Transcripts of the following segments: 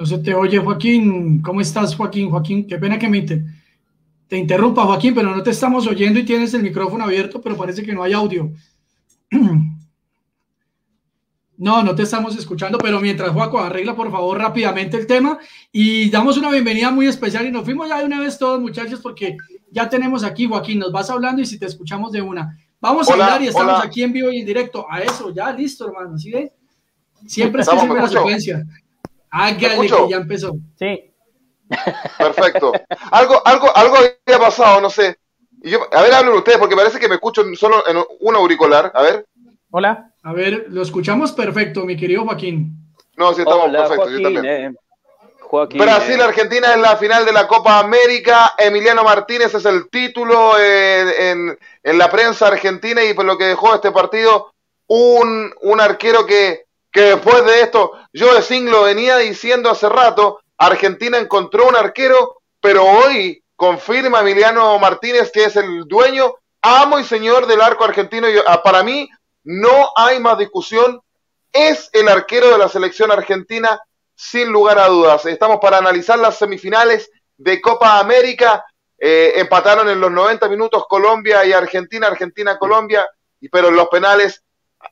No se te oye, Joaquín. ¿Cómo estás, Joaquín? Joaquín, qué pena que me te interrumpa, Joaquín, pero no te estamos oyendo y tienes el micrófono abierto, pero parece que no hay audio. No, no te estamos escuchando, pero mientras Joaco arregla por favor rápidamente el tema y damos una bienvenida muy especial y nos fuimos ya de una vez todos muchachos porque ya tenemos aquí Joaquín, nos vas hablando y si te escuchamos de una. Vamos a hablar y estamos aquí en vivo y en directo. A eso, ya listo, hermano, ¿sí ve? Siempre es que sirve la secuencia. Hágale que ya empezó. Sí. Perfecto. Algo, algo, algo había pasado, no sé. a ver, hablen ustedes porque parece que me escucho solo en un auricular. A ver. Hola. A ver, lo escuchamos perfecto, mi querido Joaquín. No, sí, estamos perfectos, yo también. Eh. Brasil, Argentina en la final de la Copa América. Emiliano Martínez es el título eh, en, la prensa argentina y por lo que dejó este partido, un, un arquero que, que después de esto, yo de Singh lo venía diciendo hace rato, Argentina encontró un arquero, pero hoy confirma Emiliano Martínez que es el dueño, amo y señor del arco argentino. Y, ah, para mí, no hay más discusión. Es el arquero de la selección argentina, sin lugar a dudas. Estamos para analizar las semifinales de Copa América. Eh, empataron en los 90 minutos Colombia y Argentina, Argentina-Colombia, pero en los penales,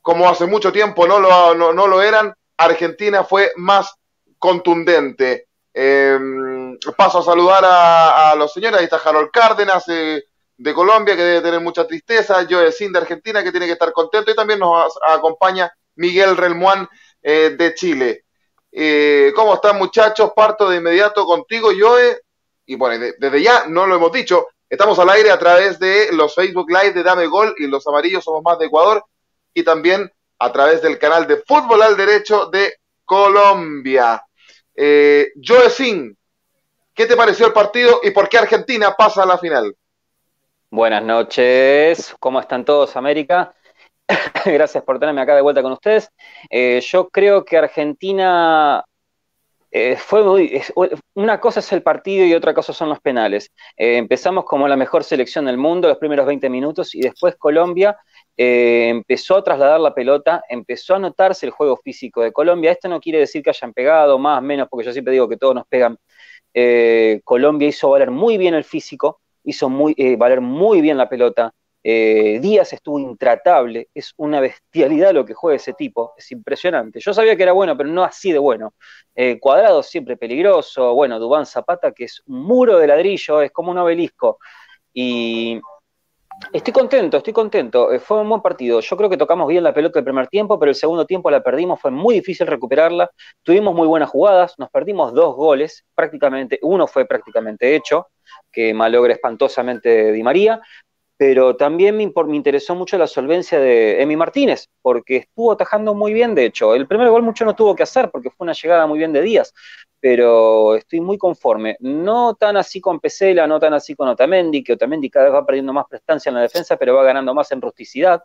como hace mucho tiempo no lo, no, lo eran, Argentina fue más contundente. Em, paso a saludar a, los señores, ahí está Harold Cárdenas, eh, de Colombia, que debe tener mucha tristeza, Joe Sin de Argentina, que tiene que estar contento, y también nos acompaña Miguel Relmuán eh, de Chile. Eh, ¿Cómo están muchachos? Parto de inmediato contigo, Joe. Y bueno, desde ya, no lo hemos dicho, estamos al aire a través de los Facebook Live de Dame Gol y los amarillos somos más de Ecuador, y también a través del canal de Fútbol al Derecho de Colombia. Eh, Joe Sin, ¿qué te pareció el partido y por qué Argentina pasa a la final? Buenas noches, ¿cómo están todos, América? Gracias por tenerme acá de vuelta con ustedes. Eh, yo creo que Argentina eh, fue muy. una cosa es el partido y otra cosa son los penales. Eh, empezamos como la mejor selección del mundo los primeros 20 minutos y después Colombia empezó a trasladar la pelota, empezó a notarse el juego físico de Colombia. Esto no quiere decir que hayan pegado más, menos, porque yo siempre digo que todos nos pegan. Colombia hizo valer muy bien el físico hizo muy, eh, valer muy bien la pelota. Eh, Díaz estuvo intratable, es una bestialidad lo que juega ese tipo, es impresionante. Yo sabía que era bueno, pero no así de bueno. Eh, cuadrado siempre peligroso, bueno, Dubán Zapata, que es un muro de ladrillo, es como un obelisco. Y Estoy contento, estoy contento. Eh, fue un buen partido. Yo creo que tocamos bien la pelota el primer tiempo, pero el segundo tiempo la perdimos. Fue muy difícil recuperarla. Tuvimos muy buenas jugadas. Nos perdimos dos goles, prácticamente. Uno fue prácticamente hecho, que malogra espantosamente Di María. Pero también me, interesó mucho la solvencia de Emi Martínez, porque estuvo atajando muy bien, de hecho. El primer gol mucho no tuvo que hacer, porque fue una llegada muy bien de Díaz pero estoy muy conforme. No tan así con Pesela, no tan así con Otamendi, que Otamendi cada vez va perdiendo más prestancia en la defensa, pero va ganando más en rusticidad.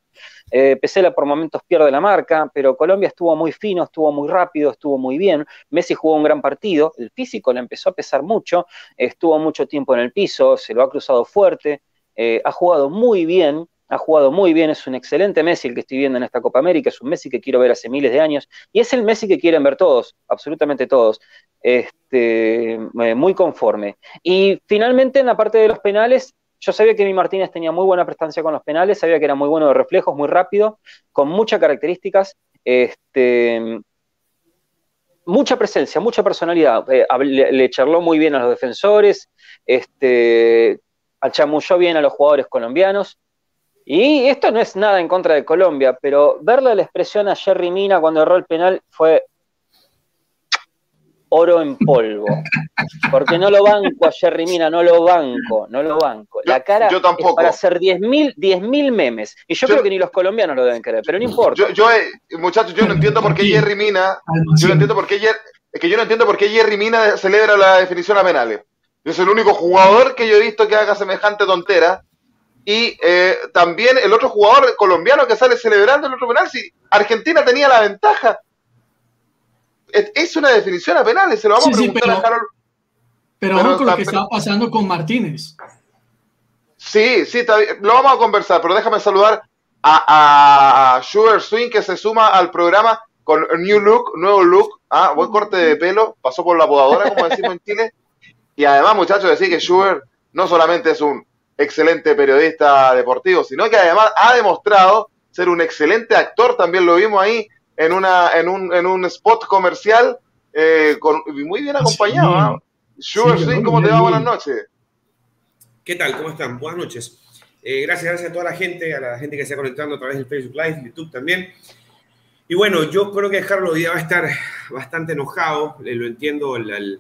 Eh, Pesela por momentos pierde la marca, pero Colombia estuvo muy fino, estuvo muy rápido, estuvo muy bien. Messi jugó un gran partido, el físico le empezó a pesar mucho, estuvo mucho tiempo en el piso, se lo ha cruzado fuerte, eh, ha jugado muy bien, ha jugado muy bien, es un excelente Messi el que estoy viendo en esta Copa América, es un Messi que quiero ver hace miles de años, y es el Messi que quieren ver todos, absolutamente todos, este, eh, muy conforme. Y finalmente en la parte de los penales, yo sabía que mi Martínez tenía muy buena prestancia con los penales, sabía que era muy bueno de reflejos, muy rápido, con muchas características, este, mucha presencia, mucha personalidad. Eh, le, charló muy bien a los defensores, este, achamulló bien a los jugadores colombianos. Y esto no es nada en contra de Colombia, pero verle la expresión a Jerry Mina cuando erró el penal fue oro en polvo. Porque no lo banco a Jerry Mina, no lo banco, no lo banco. La cara yo tampoco. es para hacer 10.000 memes. Y yo, creo que ni los colombianos lo deben querer, pero no importa. Yo, eh, muchachos, yo no entiendo por qué Jerry Mina, yo no entiendo por qué es que yo no entiendo por qué Jerry Mina celebra la definición a penales. Es el único jugador que yo he visto que haga semejante tontera y eh, también el otro jugador colombiano que sale celebrando el otro penal, si Argentina tenía la ventaja. Es, una definición a penales, se lo vamos a preguntar a Harold. Pero, vamos con lo que estaba pasando con Martínez. Sí, sí, lo vamos a conversar, pero déjame saludar a, a Sugar Swing que se suma al programa con New Look, nuevo look. Ah, buen corte de pelo, pasó por la podadora, como decimos en Chile. Y además, muchachos, decir que Schubert no solamente es un excelente periodista deportivo, sino que además ha demostrado ser un excelente actor, también lo vimos ahí en, una, en, un, en un spot comercial, eh, con, muy bien acompañado. ¿ah? Schubert, sí, ¿cómo te va? Buenas noches. ¿Qué tal? ¿Cómo están? Buenas noches. Eh, gracias, gracias a toda la gente, a la gente que se está conectando a través del Facebook Live, YouTube también. Y bueno, yo creo que Carlos Díaz va a estar bastante enojado, lo entiendo al,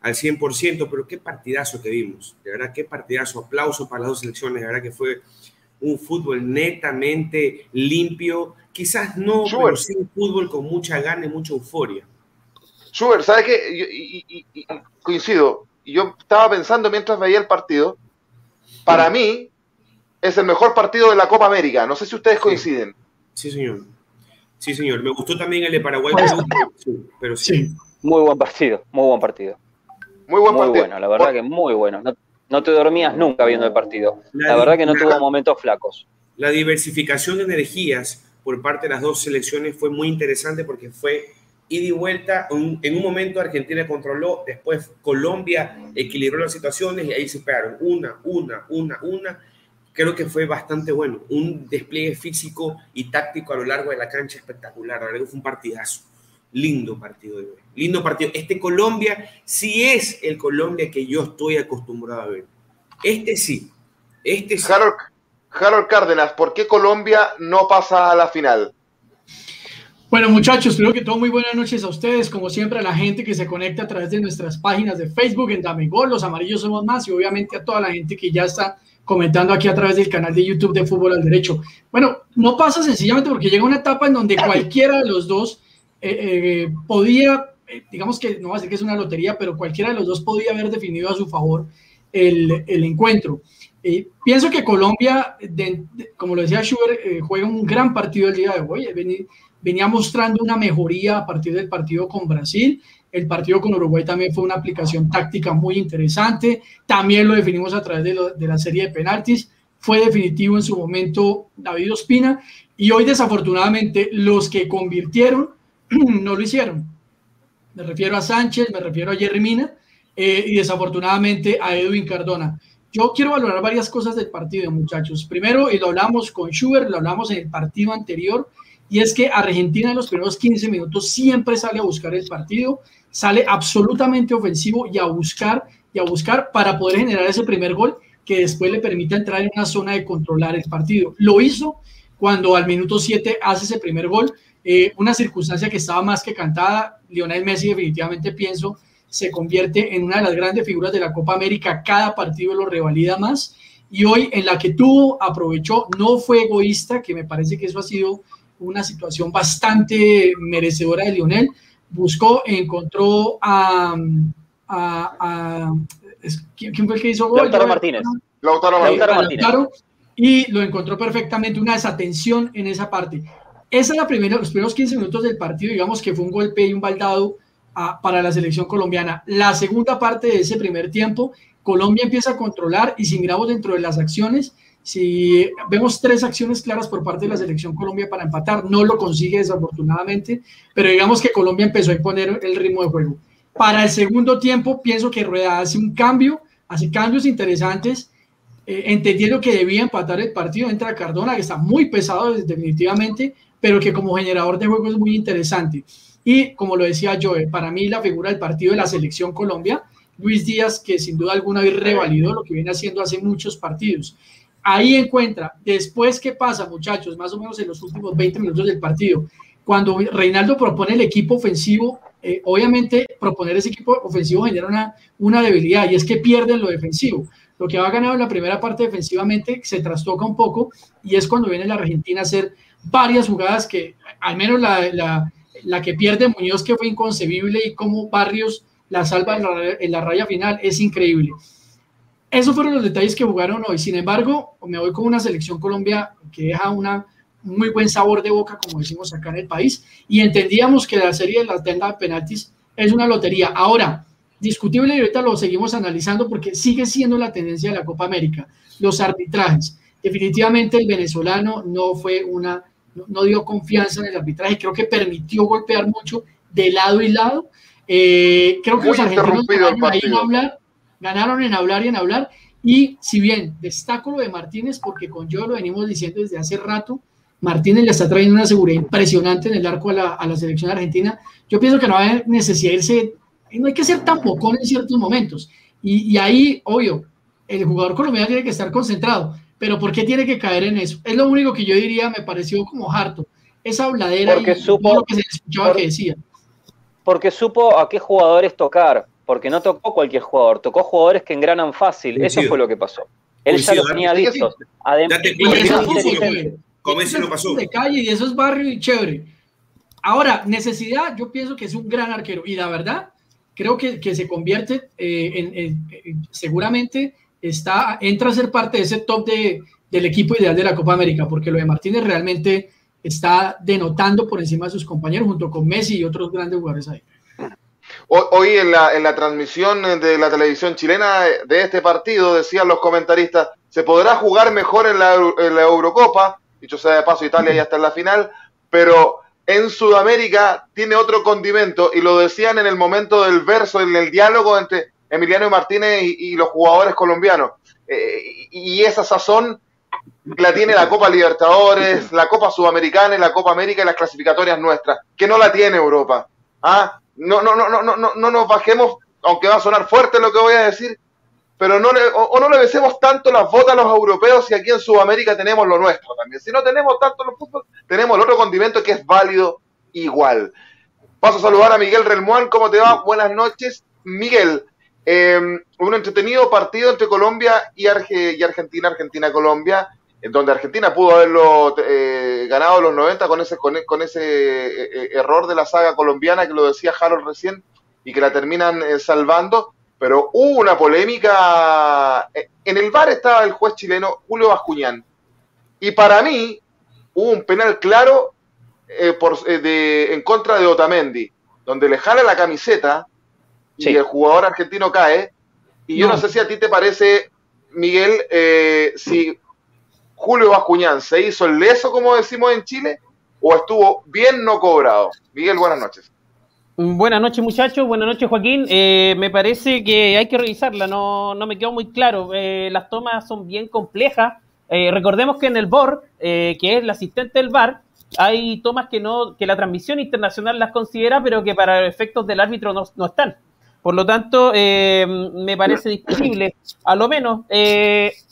al, 100%, pero qué partidazo que vimos, de verdad, qué partidazo, aplauso para las dos selecciones, de verdad que fue un fútbol netamente limpio, quizás no, pero sí un fútbol con mucha gana y mucha euforia. Schubert, ¿sabes qué? y, coincido, yo estaba pensando mientras veía el partido, para mí es el mejor partido de la Copa América, no sé si ustedes coinciden. sí señor. Sí, señor. Me gustó también el de Paraguay, pero sí. Muy buen partido, muy buen partido. Muy buen muy bueno, la verdad que muy bueno. No, te dormías nunca viendo el partido. La, verdad que no tuvo momentos flacos. La diversificación de energías por parte de las dos selecciones fue muy interesante porque fue ida y vuelta. en un momento Argentina controló, después Colombia equilibró las situaciones y ahí se pegaron una, una, una, una creo que fue bastante bueno. Un despliegue físico y táctico a lo largo de la cancha espectacular. La verdad que fue un partidazo. Lindo partido de hoy. Lindo partido. Este Colombia sí es el Colombia que yo estoy acostumbrado a ver. Este sí. Este sí. Harold, Cárdenas, ¿por qué Colombia no pasa a la final? Bueno, muchachos, creo que todo muy buenas noches a ustedes, como siempre a la gente que se conecta a través de nuestras páginas de Facebook en Dame Gol, los amarillos somos más y obviamente a toda la gente que ya está comentando aquí a través del canal de YouTube de Fútbol al Derecho. Bueno, no pasa sencillamente porque llega una etapa en donde cualquiera de los dos eh, eh, podía, eh, digamos que no va a decir que es una lotería, pero cualquiera de los dos podía haber definido a su favor el, el encuentro. pienso que Colombia, como lo decía Schubert, juega un gran partido el día de hoy. venía mostrando una mejoría a partir del partido con Brasil el partido con Uruguay también fue una aplicación táctica muy interesante. También lo definimos a través de, la serie de penaltis. Fue definitivo en su momento David Ospina. Y hoy, desafortunadamente, los que convirtieron no lo hicieron. Me refiero a Sánchez, me refiero a Jerry Mina eh, y desafortunadamente a Edwin Cardona. Yo quiero valorar varias cosas del partido, muchachos. Primero, y lo hablamos con Schubert, lo hablamos en el partido anterior, y es que Argentina en los primeros 15 minutos siempre sale a buscar el partido, sale absolutamente ofensivo y a buscar y a buscar para poder generar ese primer gol que después le permita entrar en una zona de controlar el partido. Lo hizo cuando al minuto 7 hace ese primer gol, eh, una circunstancia que estaba más que cantada. Lionel Messi definitivamente pienso se convierte en una de las grandes figuras de la Copa América, cada partido lo revalida más y hoy en la que tuvo, aprovechó, no fue egoísta, que me parece que eso ha sido una situación bastante merecedora de Lionel. Buscó, encontró a. a, ¿quién, fue el que hizo gol? Lautaro Martínez. Lautaro, Martínez. y lo encontró perfectamente, una desatención en esa parte. Esa es la primera, los primeros 15 minutos del partido, digamos que fue un golpe y un baldado ah, para la selección colombiana. La segunda parte de ese primer tiempo, Colombia empieza a controlar y si miramos dentro de las acciones, si vemos tres acciones claras por parte de la selección Colombia para empatar, no lo consigue desafortunadamente, pero digamos que Colombia empezó a imponer el ritmo de juego. Para el segundo tiempo, pienso que Rueda hace un cambio, hace cambios interesantes, eh, entendiendo que debía empatar el partido, entra Cardona, que está muy pesado definitivamente, pero que como generador de juego es muy interesante. Y como lo decía yo, para mí la figura del partido de la selección Colombia, Luis Díaz, que sin duda alguna revalidó lo que viene haciendo hace muchos partidos ahí encuentra, después qué pasa, muchachos, más o menos en los últimos 20 minutos del partido, cuando Reinaldo propone el equipo ofensivo, eh, obviamente proponer ese equipo ofensivo genera una, una debilidad y es que pierden lo defensivo. Lo que ha ganado en la primera parte defensivamente se trastoca un poco y es cuando viene la Argentina a hacer varias jugadas que, al menos la, la, la que pierde Muñoz, que fue inconcebible, y como Barrios la salva en la, en la raya final, es increíble. Esos fueron los detalles que jugaron hoy. Sin embargo, me voy con una selección Colombia que deja una muy buen sabor de boca, como decimos acá en el país, y entendíamos que la serie de la tenda de penaltis es una lotería. Ahora, discutible y ahorita lo seguimos analizando porque sigue siendo la tendencia de la Copa América, los arbitrajes. Definitivamente el venezolano no fue una, no, dio confianza en el arbitraje, creo que permitió golpear mucho de lado y lado. Eh, creo que los argentinos ganaron, en hablar, ganaron en hablar y en hablar. Y si bien destaco lo de Martínez, porque con yo lo venimos diciendo desde hace rato, Martínez le está trayendo una seguridad impresionante en el arco a la, a la selección argentina. Yo pienso que no hay necesidad de irse, no hay que ser tan bocón en ciertos momentos. Y, y, ahí, obvio, el jugador colombiano tiene que estar concentrado, pero ¿por qué tiene que caer en eso? Es lo único que yo diría, me pareció como harto. Esa habladera porque y supo, lo que se escuchaba que decía. Porque supo a qué jugadores tocar, porque no tocó cualquier jugador, tocó jugadores que engranan fácil. Eso fue lo que pasó. Él ya lo tenía visto. Además, no pasó. De calle y eso es barrio y chévere. Ahora, necesidad, yo pienso que es un gran arquero y la verdad, creo que, que se convierte eh, en, seguramente está, entra a ser parte de ese top de, del equipo ideal de la Copa América, porque lo de Martínez realmente está denotando por encima de sus compañeros junto con Messi y otros grandes jugadores ahí. Hoy en la, en la transmisión de la televisión chilena de este partido decían los comentaristas, se podrá jugar mejor en la, en la Eurocopa, dicho sea de paso, Italia ya está en la final, pero en Sudamérica tiene otro condimento y lo decían en el momento del verso, en el diálogo entre Emiliano Martínez y, los jugadores colombianos. Eh, y esa sazón la tiene la Copa Libertadores, la Copa Sudamericana la Copa América y las clasificatorias nuestras, que no la tiene Europa. ¿Ah? No, no, no, no, no, no, no nos bajemos, aunque va a sonar fuerte lo que voy a decir, pero no le, o, no le besemos tanto las botas a los europeos si aquí en Sudamérica tenemos lo nuestro también. Si no tenemos tanto los fútbol, tenemos el otro condimento que es válido igual. Paso a saludar a Miguel Relmuán, ¿cómo te va? Buenas noches. Miguel, eh, un entretenido partido entre Colombia y, y Argentina, Argentina-Colombia, en donde Argentina pudo haberlo eh, ganado los 90 con ese, con, ese eh, error de la saga colombiana que lo decía Harold recién y que la terminan salvando pero hubo una polémica. Eh, en el bar estaba el juez chileno Julio Bascuñán. Y para mí hubo un penal claro eh, por, eh, de, en contra de Otamendi, donde le jala la camiseta y el jugador argentino cae. Y yo no sé si a ti te parece, Miguel, si Julio Bascuñán se hizo el leso, como decimos en Chile, o estuvo bien no cobrado. Miguel, buenas noches. Buenas noches muchachos, buenas noches Joaquín. Eh, me parece que hay que revisarla, no, no me quedó muy claro. Eh, las tomas son bien complejas. Eh, recordemos que en el BOR, que es el asistente del VAR, hay tomas que no que la transmisión internacional las considera, pero que para efectos del árbitro no, no están. Por lo tanto, me parece discutible. A lo menos,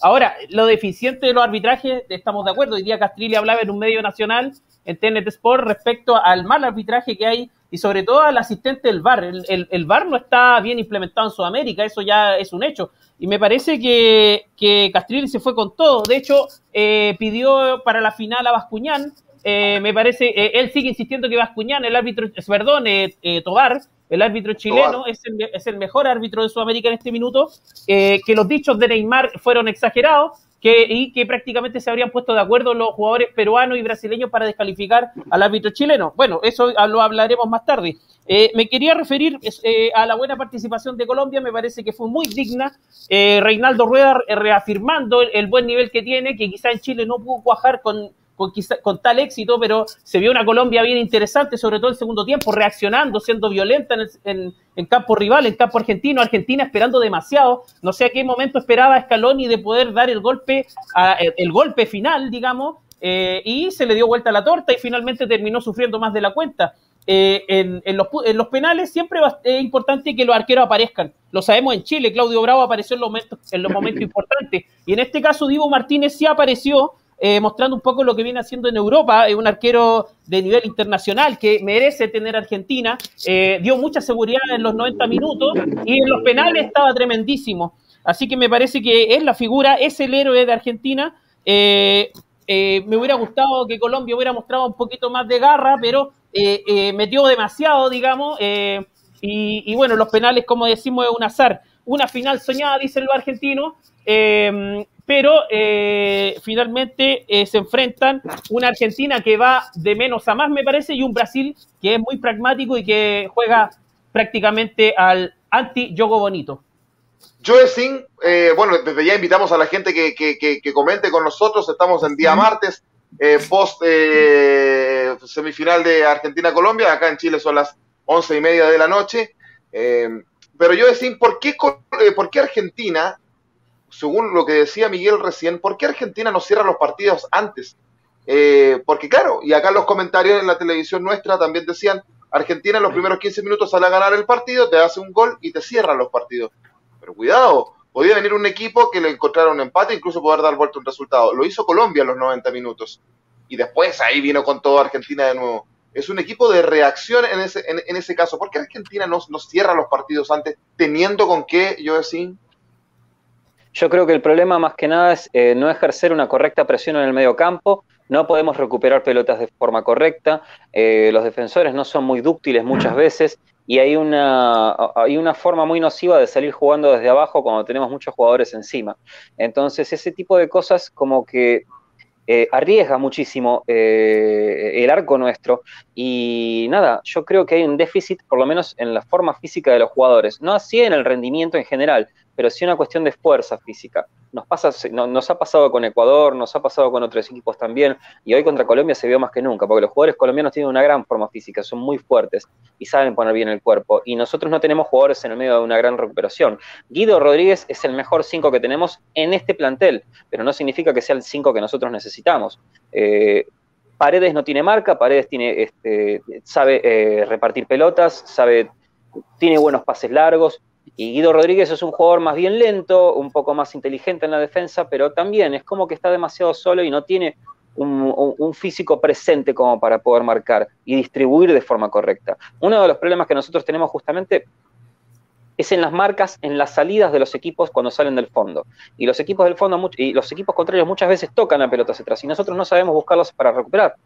ahora, lo deficiente de los arbitrajes, estamos de acuerdo. Hoy día Castrilli hablaba en un medio nacional, en TNT Sport, respecto al mal arbitraje que hay y sobre todo al asistente del VAR. El, el, VAR no está bien implementado en Sudamérica, eso ya es un hecho. Y me parece que, que Castrilli se fue con todo. De hecho, eh, pidió para la final a Bascuñán. Eh, me parece, eh, él sigue insistiendo que Bascuñán, el árbitro, perdón, Tobar, el árbitro chileno, es el, es el, mejor árbitro de Sudamérica en este minuto. que los dichos de Neymar fueron exagerados y que prácticamente se habrían puesto de acuerdo los jugadores peruanos y brasileños para descalificar al árbitro chileno. Bueno, eso lo hablaremos más tarde. Eh, me quería referir eh, a la buena participación de Colombia, me parece que fue muy digna. Eh, Reinaldo Rueda reafirmando el, buen nivel que tiene, que quizá en Chile no pudo cuajar con, con, tal éxito, pero se vio una Colombia bien interesante, sobre todo el segundo tiempo, reaccionando, siendo violenta en, campo rival, en campo argentino, Argentina esperando demasiado, no sé a qué momento esperaba Scaloni de poder dar el golpe, el, golpe final, digamos, eh, y se le dio vuelta a la torta y finalmente terminó sufriendo más de la cuenta. Eh, en, los, penales siempre es importante que los arqueros aparezcan. Lo sabemos en Chile, Claudio Bravo apareció en los momentos, en los momentos importantes. Y en este caso, Diego Martínez sí apareció eh, mostrando un poco lo que viene haciendo en Europa, es un arquero de nivel internacional que merece tener Argentina, eh, dio mucha seguridad en los 90 minutos y en los penales estaba tremendísimo. Así que me parece que es la figura, es el héroe de Argentina. Eh, me hubiera gustado que Colombia hubiera mostrado un poquito más de garra, pero metió demasiado, digamos. Y, y, bueno, los penales, como decimos, es un azar. Una final soñada, dice el argentino pero eh, finalmente eh, se enfrentan una Argentina que va de menos a más, me parece, y un Brasil que es muy pragmático y que juega prácticamente al anti-yogo bonito. Joe Singh, eh, bueno, desde ya invitamos a la gente que, que, comente con nosotros, estamos en día martes, post semifinal de Argentina-Colombia, acá en Chile son las once y media de la noche. Eh, pero yo ¿por qué, eh, ¿por qué Argentina, según lo que decía Miguel recién, ¿por qué Argentina no cierra los partidos antes? Eh, porque claro, y acá los comentarios en la televisión nuestra también decían, Argentina en los primeros 15 minutos sale a ganar el partido, te hace un gol y te cierra los partidos. Pero cuidado, podía venir un equipo que le encontrara un empate, incluso poder dar vuelta un resultado. Lo hizo Colombia en los 90 minutos. Y después ahí vino con todo Argentina de nuevo. Es un equipo de reacción en ese, en, ese caso. ¿Por qué Argentina no, no, cierra los partidos antes, teniendo con qué, yo decía? Yo creo que el problema más que nada es eh, no ejercer una correcta presión en el medio campo. No podemos recuperar pelotas de forma correcta, eh, los defensores no son muy dúctiles muchas veces. Y hay una, hay una forma muy nociva de salir jugando desde abajo cuando tenemos muchos jugadores encima. Entonces ese tipo de cosas como que eh, arriesga muchísimo el arco nuestro. Y nada, yo creo que hay un déficit por lo menos en la forma física de los jugadores, no así en el rendimiento en general, pero sí una cuestión de fuerza física. Nos, pasa, nos ha pasado con Ecuador, nos ha pasado con otros equipos también, y hoy contra Colombia se vio más que nunca, porque los jugadores colombianos tienen una gran forma física, son muy fuertes y saben poner bien el cuerpo, y nosotros no tenemos jugadores en el medio de una gran recuperación. Guido Rodríguez es el mejor 5 que tenemos en este plantel, pero no significa que sea el 5 que nosotros necesitamos. Eh, Paredes no tiene marca, Paredes tiene, este, sabe eh, repartir pelotas, sabe, tiene buenos pases largos, y Guido Rodríguez es un jugador más bien lento, un poco más inteligente en la defensa, pero también es como que está demasiado solo y no tiene un, físico presente como para poder marcar y distribuir de forma correcta. Uno de los problemas que nosotros tenemos justamente es en las marcas, en las salidas de los equipos cuando salen del fondo. Y los equipos del fondo y los equipos contrarios muchas veces tocan la pelota hacia atrás y nosotros no sabemos buscarlos para recuperar.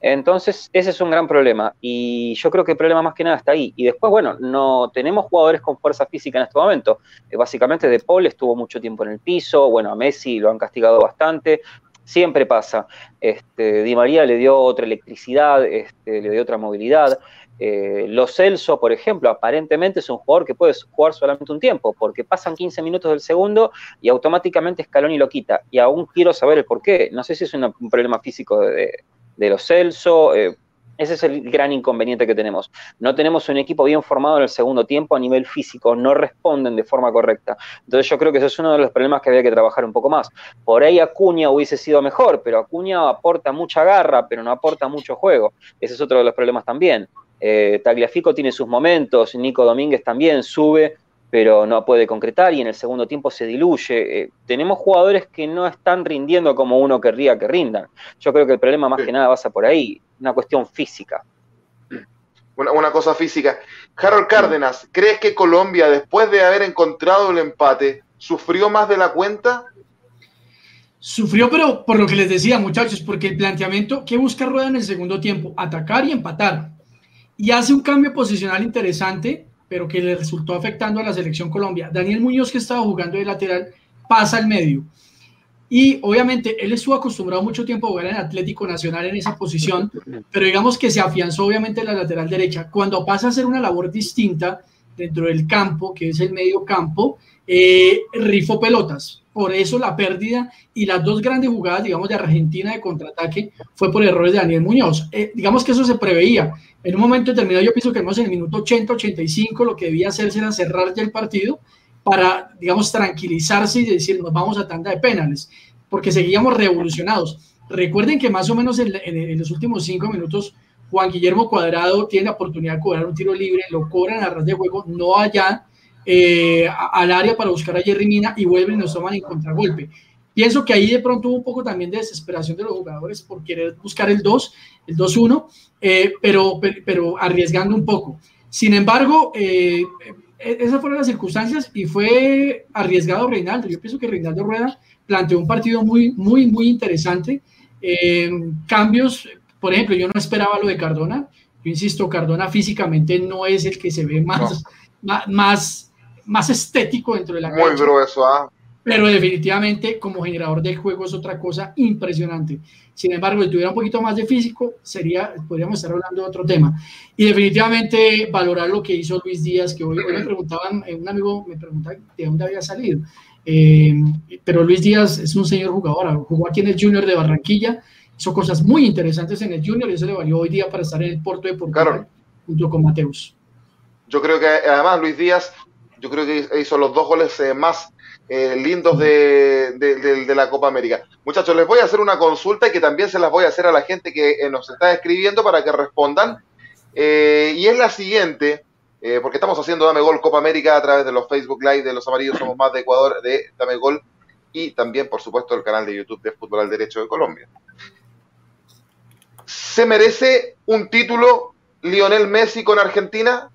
Entonces, ese es un gran problema y yo creo que el problema más que nada está ahí. Y después, bueno, no tenemos jugadores con fuerza física en este momento. Eh, básicamente, De Paul estuvo mucho tiempo en el piso, bueno, a Messi lo han castigado bastante, siempre pasa. Este, Di María le dio otra electricidad, este, le dio otra movilidad. Eh, Lo Celso, por ejemplo, aparentemente es un jugador que puede jugar solamente un tiempo, porque pasan 15 minutos del segundo y automáticamente Scaloni lo quita. Y aún quiero saber el por qué. No sé si es un problema físico de de los Celso. Eh, ese es el gran inconveniente que tenemos. No tenemos un equipo bien formado en el segundo tiempo a nivel físico, no responden de forma correcta. Entonces yo creo que ese es uno de los problemas que había que trabajar un poco más. Por ahí Acuña hubiese sido mejor, pero Acuña aporta mucha garra, pero no aporta mucho juego. Ese es otro de los problemas también. Eh, Tagliafico tiene sus momentos, Nico Domínguez también sube, pero no puede concretar y en el segundo tiempo se diluye. Eh, tenemos jugadores que no están rindiendo como uno querría que rindan. Yo creo que el problema más que nada pasa por ahí, una cuestión física. Una, cosa física. Harold Cárdenas, ¿crees que Colombia, después de haber encontrado el empate, sufrió más de la cuenta? Sufrió, pero por lo que les decía, muchachos, porque el planteamiento que busca Rueda en el segundo tiempo, atacar y empatar. Y hace un cambio posicional interesante pero que le resultó afectando a la selección Colombia. Daniel Muñoz, que estaba jugando de lateral, pasa al medio. Y obviamente él estuvo acostumbrado mucho tiempo a jugar en Atlético Nacional en esa posición, pero digamos que se afianzó obviamente en la lateral derecha. Cuando pasa a hacer una labor distinta dentro del campo, que es el medio campo, eh, rifó pelotas. Por eso la pérdida y las dos grandes jugadas, digamos, de Argentina de contraataque fue por errores de Daniel Muñoz. Eh, digamos que eso se preveía. En un momento determinado, yo pienso que en el minuto 80, 85, lo que debía hacerse era cerrar ya el partido para, digamos, tranquilizarse y decir, nos vamos a tanda de penales, porque seguíamos revolucionados. Recuerden que más o menos en, en los últimos cinco minutos, Juan Guillermo Cuadrado tiene la oportunidad de cobrar un tiro libre, lo cobran a ras de juego, no allá eh, al área para buscar a Jerry Mina y vuelven y nos toman en contragolpe. Pienso que ahí de pronto hubo un poco también de desesperación de los jugadores por querer buscar el 2, el 2-1, eh, pero, pero arriesgando un poco. Sin embargo, eh, esas fueron las circunstancias y fue arriesgado Reinaldo. Yo pienso que Reinaldo Rueda planteó un partido muy, muy, muy interesante. cambios, por ejemplo, yo no esperaba lo de Cardona. Yo insisto, Cardona físicamente no es el que se ve más, más más estético dentro de la Muy grueso, ¿ah? Pero definitivamente como generador del juego es otra cosa impresionante. Sin embargo, si tuviera un poquito más de físico, sería, podríamos estar hablando de otro tema. Y definitivamente valorar lo que hizo Luis Díaz, que hoy, me preguntaban, eh, un amigo me preguntaba de dónde había salido. Eh, pero Luis Díaz es un señor jugador, jugó aquí en el Junior de Barranquilla, hizo cosas muy interesantes en el Junior y eso le valió hoy día para estar en el Porto de Portugal. junto con Mateus. Yo creo que además Luis Díaz, yo creo que hizo los dos goles eh, más eh, lindos de, de, la Copa América. Muchachos, les voy a hacer una consulta y que también se las voy a hacer a la gente que eh, nos está escribiendo para que respondan. y es la siguiente, porque estamos haciendo Dame Gol Copa América a través de los Facebook Live de los Amarillos Somos Más de Ecuador, de Dame Gol y también, por supuesto, el canal de YouTube de Fútbol al Derecho de Colombia. ¿Se merece un título Lionel Messi con Argentina?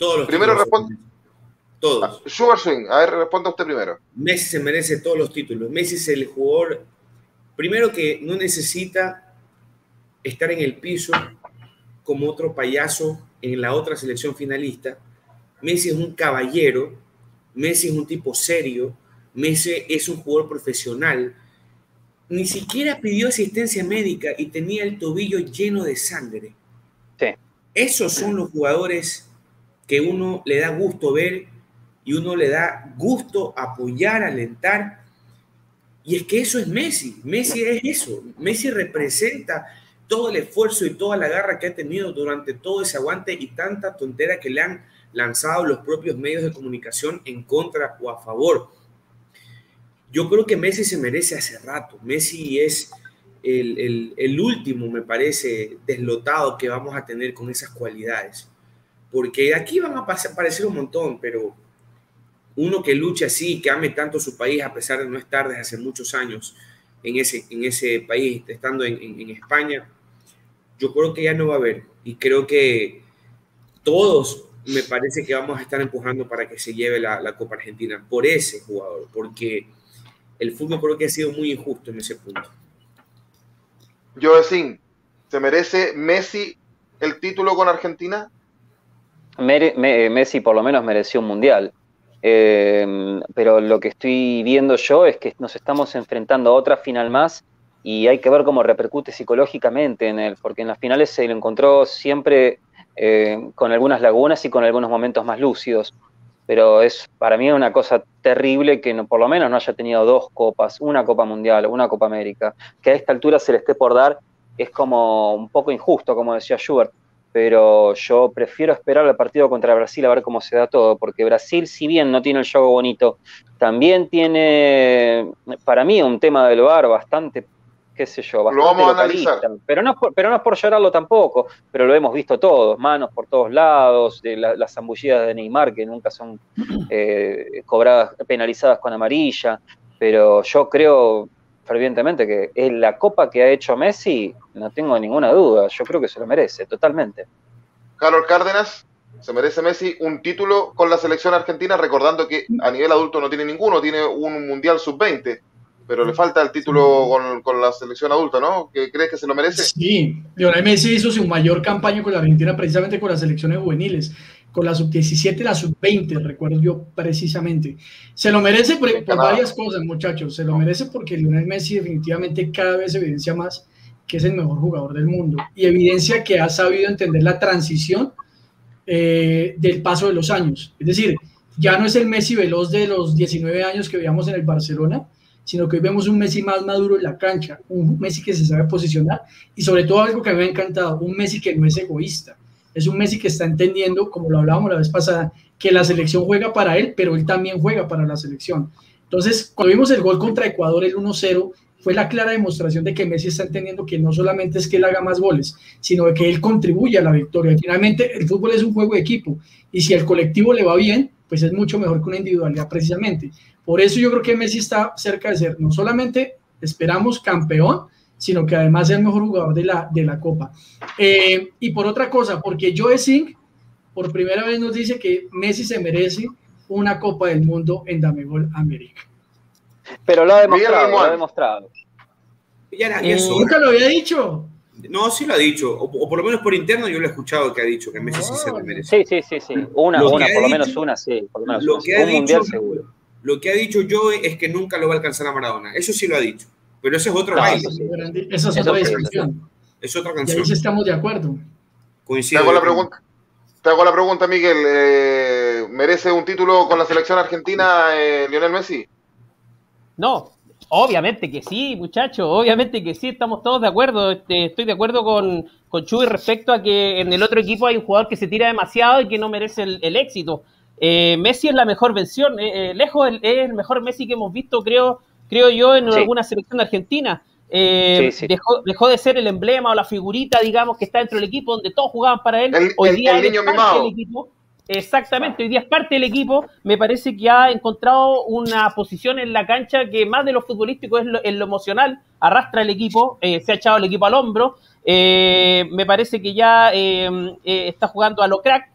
Todos los Primero responde. Todos. Ah, Sugar Swing, a ver, responda usted primero. Messi se merece todos los títulos. Messi es el jugador, primero que no necesita estar en el piso como otro payaso en la otra selección finalista. Messi es un caballero, Messi es un tipo serio, Messi es un jugador profesional. Ni siquiera pidió asistencia médica y tenía el tobillo lleno de sangre. Sí. Esos son los jugadores que uno le da gusto ver y uno le da gusto apoyar, alentar. Y es que eso es Messi. Messi es eso. Messi representa todo el esfuerzo y toda la garra que ha tenido durante todo ese aguante y tanta tontera que le han lanzado los propios medios de comunicación en contra o a favor. Yo creo que Messi se merece hace rato. Messi es el, último, me parece, deslotado que vamos a tener con esas cualidades. Porque aquí van a aparecer un montón, pero uno que luche así, que ame tanto su país, a pesar de no estar desde hace muchos años en ese, en ese país, estando en, España, yo creo que ya no va a haber. Y creo que todos me parece que vamos a estar empujando para que se lleve la, la Copa Argentina por ese jugador, porque el fútbol creo que ha sido muy injusto en ese punto. Yo decir, ¿se merece Messi el título con Argentina? Messi por lo menos mereció un mundial. Eh, pero lo que estoy viendo yo es que nos estamos enfrentando a otra final más y hay que ver cómo repercute psicológicamente en él, porque en las finales se lo encontró siempre eh, con algunas lagunas y con algunos momentos más lúcidos. Pero es para mí una cosa terrible que no, por lo menos no haya tenido dos copas, una Copa Mundial, una Copa América, que a esta altura se le esté por dar, es como un poco injusto, como decía Schubert, pero yo prefiero esperar el partido contra Brasil a ver cómo se da todo, porque Brasil, si bien no tiene el juego bonito, también tiene, para mí, un tema del bar bastante qué sé yo, bastante lo vamos a analizar. Pero no, pero no es por llorarlo tampoco, pero lo hemos visto todos, manos por todos lados, de las zambullidas de Neymar que nunca son eh, cobradas, penalizadas con amarilla, pero yo creo fervientemente que es la copa que ha hecho Messi, no tengo ninguna duda, yo creo que se lo merece, totalmente. Carlos Cárdenas, ¿se merece Messi un título con la selección argentina? Recordando que a nivel adulto no tiene ninguno, tiene un Mundial Sub-20 pero le falta el título con, la selección adulta, ¿no? ¿Qué crees que se lo merece? Sí, Lionel Messi hizo su mayor campaña con la Argentina precisamente con las selecciones juveniles, con la sub-17 y la sub-20, recuerdo yo precisamente. Se lo merece por, varias cosas, muchachos. Se lo merece porque Lionel Messi definitivamente cada vez evidencia más que es el mejor jugador del mundo y evidencia que ha sabido entender la transición eh, del paso de los años. Es decir, ya no es el Messi veloz de los 19 años que veíamos en el Barcelona, sino que hoy vemos un Messi más maduro en la cancha, un Messi que se sabe posicionar y sobre todo algo que me ha encantado, un Messi que no es egoísta, es un Messi que está entendiendo, como lo hablábamos la vez pasada, que la selección juega para él, pero él también juega para la selección. Entonces, cuando vimos el gol contra Ecuador, el 1-0, fue la clara demostración de que Messi está entendiendo que no solamente es que él haga más goles, sino que él contribuye a la victoria. Finalmente, el fútbol es un juego de equipo y si al colectivo le va bien, pues es mucho mejor que una individualidad precisamente. Por eso yo creo que Messi está cerca de ser no solamente esperamos campeón, sino que además es el mejor jugador de la, de la Copa. Eh, y por otra cosa, porque Joe Singh por primera vez nos dice que Messi se merece una Copa del Mundo en Damegol América. Pero lo ha demostrado, lo ha demostrado. ¿Nunca lo había dicho? No, sí lo ha dicho, o, por lo menos por interno yo lo he escuchado que ha dicho que Messi sí se lo merece. Sí, sí, sí, sí. Una, una, por lo menos una, sí. Por lo menos lo que ha un mundial seguro. Lo que ha dicho Joe es que nunca lo va a alcanzar a Maradona. Eso sí lo ha dicho. Pero ese es otro baile. Esa es otra discusión. Es otra canción. Y ahí sí estamos de acuerdo. Te hago la pregunta, te hago la pregunta Miguel. Eh, ¿Merece un título con la selección argentina eh, Lionel Messi? No, Obviamente que sí, muchachos, obviamente que sí, estamos todos de acuerdo. Este, estoy de acuerdo con, con Chuy respecto a que en el otro equipo hay un jugador que se tira demasiado y que no merece el, éxito. Eh, Messi es la mejor versión, eh, eh, lejos es el mejor Messi que hemos visto, creo, creo yo, en alguna selección argentina. Dejó, dejó, de ser el emblema o la figurita, digamos, que está dentro del equipo, donde todos jugaban para él. Hoy día el niño mimado. equipo Exactamente, hoy día es parte del equipo. Me parece que ha encontrado una posición en la cancha que más de lo futbolístico es lo, en lo emocional, arrastra el equipo, eh, se ha echado el equipo al hombro. Eh, me parece que ya eh, está jugando a lo crack,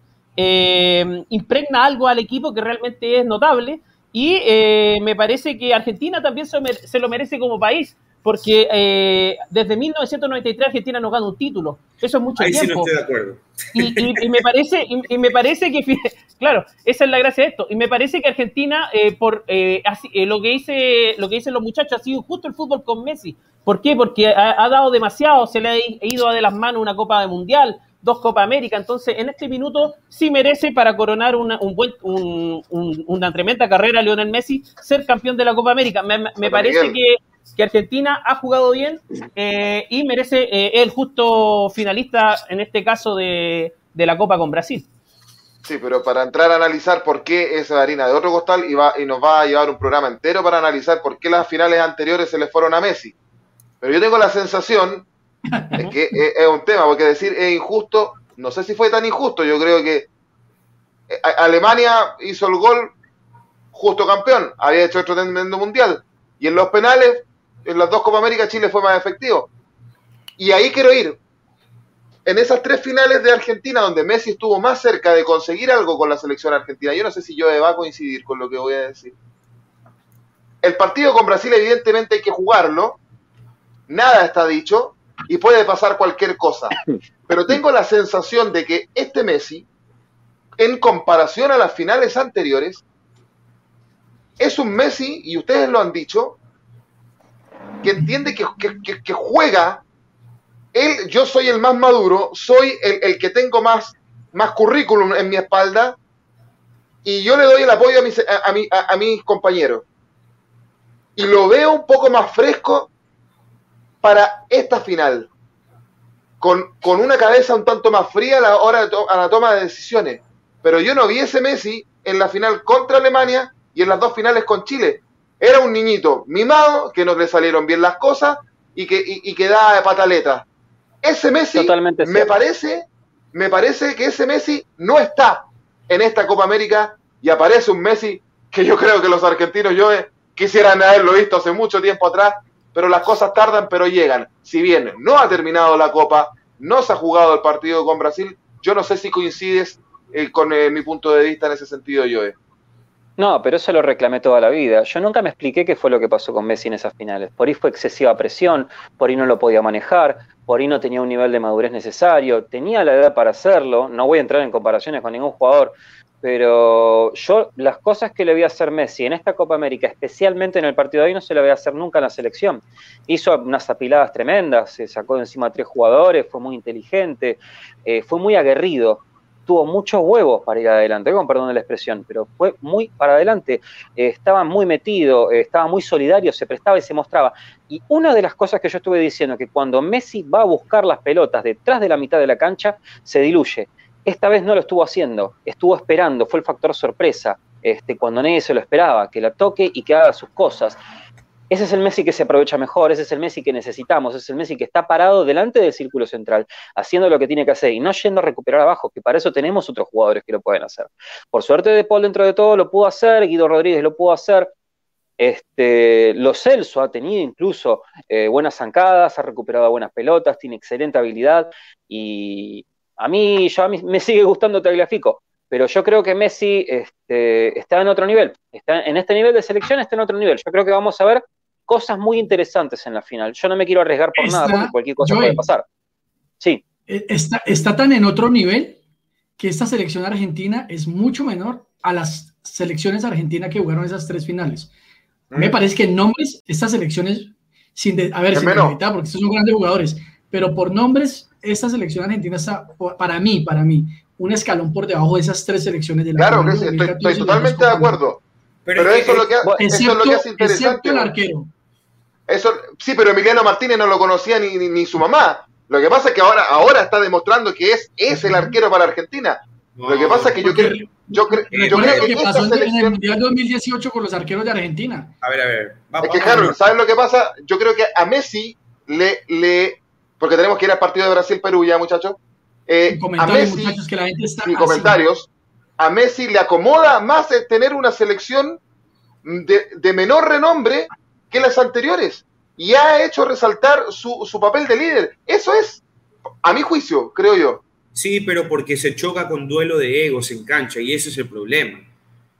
impregna algo al equipo que realmente es notable. Y me parece que Argentina también se lo merece como país porque eh, desde 1993 Argentina no gana un título. Eso es mucho Ahí tiempo. Sí no estoy de acuerdo. Y, me parece, y, me parece que, claro, esa es la gracia de esto. Y me parece que Argentina, eh, por eh, así, lo que dice, lo que dicen los muchachos, ha sido justo el fútbol con Messi. ¿Por qué? Porque ha, dado demasiado, se le ha ido de las manos una Copa de Mundial, dos Copa América. Entonces, en este minuto sí merece para coronar una, un buen, una tremenda carrera Lionel Messi ser campeón de la Copa América. Me, parece que que Argentina ha jugado bien eh, y merece eh, el justo finalista, en este caso, de, la Copa con Brasil. Sí, pero para entrar a analizar por qué es harina de otro costal y, va, y nos va a llevar un programa entero para analizar por qué las finales anteriores se le fueron a Messi. Pero yo tengo la sensación de que es, un tema, porque decir es injusto, no sé si fue tan injusto, yo creo que eh, Alemania hizo el gol justo campeón, había hecho otro tremendo mundial, y en los penales en las dos Copa América Chile fue más efectivo. Y ahí quiero ir. En esas tres finales de Argentina, donde Messi estuvo más cerca de conseguir algo con la selección argentina, yo no sé si yo va a coincidir con lo que voy a decir. El partido con Brasil, evidentemente, hay que jugarlo. Nada está dicho y puede pasar cualquier cosa. Pero tengo la sensación de que este Messi, en comparación a las finales anteriores, es un Messi, y ustedes lo han dicho, que entiende que, juega, él, yo soy el más maduro, soy el, que tengo más, más currículum en mi espalda y yo le doy el apoyo a mis, a, a, mis compañeros. Y lo veo un poco más fresco para esta final, con, con una cabeza un tanto más fría a la hora de a la toma de decisiones. Pero yo no vi ese Messi en la final contra Alemania y en las dos finales con Chile. Era un niñito mimado, que no le salieron bien las cosas y que, y, que da pataleta. Ese Messi, me parece, me parece que ese Messi no está en esta Copa América y aparece un Messi que yo creo que los argentinos yo eh, quisieran haberlo visto hace mucho tiempo atrás, pero las cosas tardan, pero llegan. Si bien no ha terminado la Copa, no se ha jugado el partido con Brasil, yo no sé si coincides eh, con eh, mi punto de vista en ese sentido, Joe. No, pero eso lo reclamé toda la vida. Yo nunca me expliqué qué fue lo que pasó con Messi en esas finales. Por ahí fue excesiva presión, por ahí no lo podía manejar, por ahí no tenía un nivel de madurez necesario, tenía la edad para hacerlo. No voy a entrar en comparaciones con ningún jugador, pero yo las cosas que le voy a hacer Messi en esta Copa América, especialmente en el partido de hoy, no se le voy a hacer nunca en la selección. Hizo unas apiladas tremendas, se sacó de encima a tres jugadores, fue muy inteligente, eh, fue muy aguerrido tuvo muchos huevos para ir adelante, con perdón de la expresión, pero fue muy para adelante, eh, estaba muy metido, eh, estaba muy solidario, se prestaba y se mostraba. Y una de las cosas que yo estuve diciendo, que cuando Messi va a buscar las pelotas detrás de la mitad de la cancha, se diluye. Esta vez no lo estuvo haciendo, estuvo esperando, fue el factor sorpresa, este, cuando nadie se lo esperaba, que la toque y que haga sus cosas. Ese es el Messi que se aprovecha mejor, ese es el Messi que necesitamos, ese es el Messi que está parado delante del círculo central, haciendo lo que tiene que hacer y no yendo a recuperar abajo, que para eso tenemos otros jugadores que lo pueden hacer. Por suerte De Paul dentro de todo lo pudo hacer, Guido Rodríguez lo pudo hacer, este, Lo Celso ha tenido incluso eh, buenas zancadas, ha recuperado buenas pelotas, tiene excelente habilidad y a mí, yo a mí me sigue gustando Tagliafico, pero yo creo que Messi este, está en otro nivel, está en este nivel de selección está en otro nivel. Yo creo que vamos a ver cosas muy interesantes en la final. Yo no me quiero arriesgar por nada, porque cualquier cosa puede pasar. Sí. Eh, está, está tan en otro nivel que esta selección argentina es mucho menor a las selecciones argentinas que jugaron esas tres finales. Me mm. parece que en nombres, estas selecciones, sin a ver, sin porque estos son grandes jugadores, pero por nombres, esta selección argentina está, para mí, para mí, un escalón por debajo de esas tres selecciones de la Claro, estoy, totalmente de acuerdo. Pero, eso, es lo que, eso es lo que hace interesante. el arquero. Eso, sí, pero Emiliano Martínez no lo conocía ni, ni, su mamá. Lo que pasa es que ahora, ahora está demostrando que es, es el arquero para Argentina. lo que pasa es que yo, creo, yo, creo que, pasó en el Mundial 2018 con los arqueros de Argentina. A ver, a ver. es que, Harold, ¿sabes lo que pasa? Yo creo que a Messi le, le porque tenemos que ir al partido de Brasil-Perú ya, muchachos. Eh, a Messi, que la gente está comentarios, a Messi le acomoda más tener una selección de, de menor renombre que las anteriores y ha hecho resaltar su, su papel de líder. Eso es, a mi juicio, creo yo. Sí, pero porque se choca con duelo de egos en cancha y ese es el problema.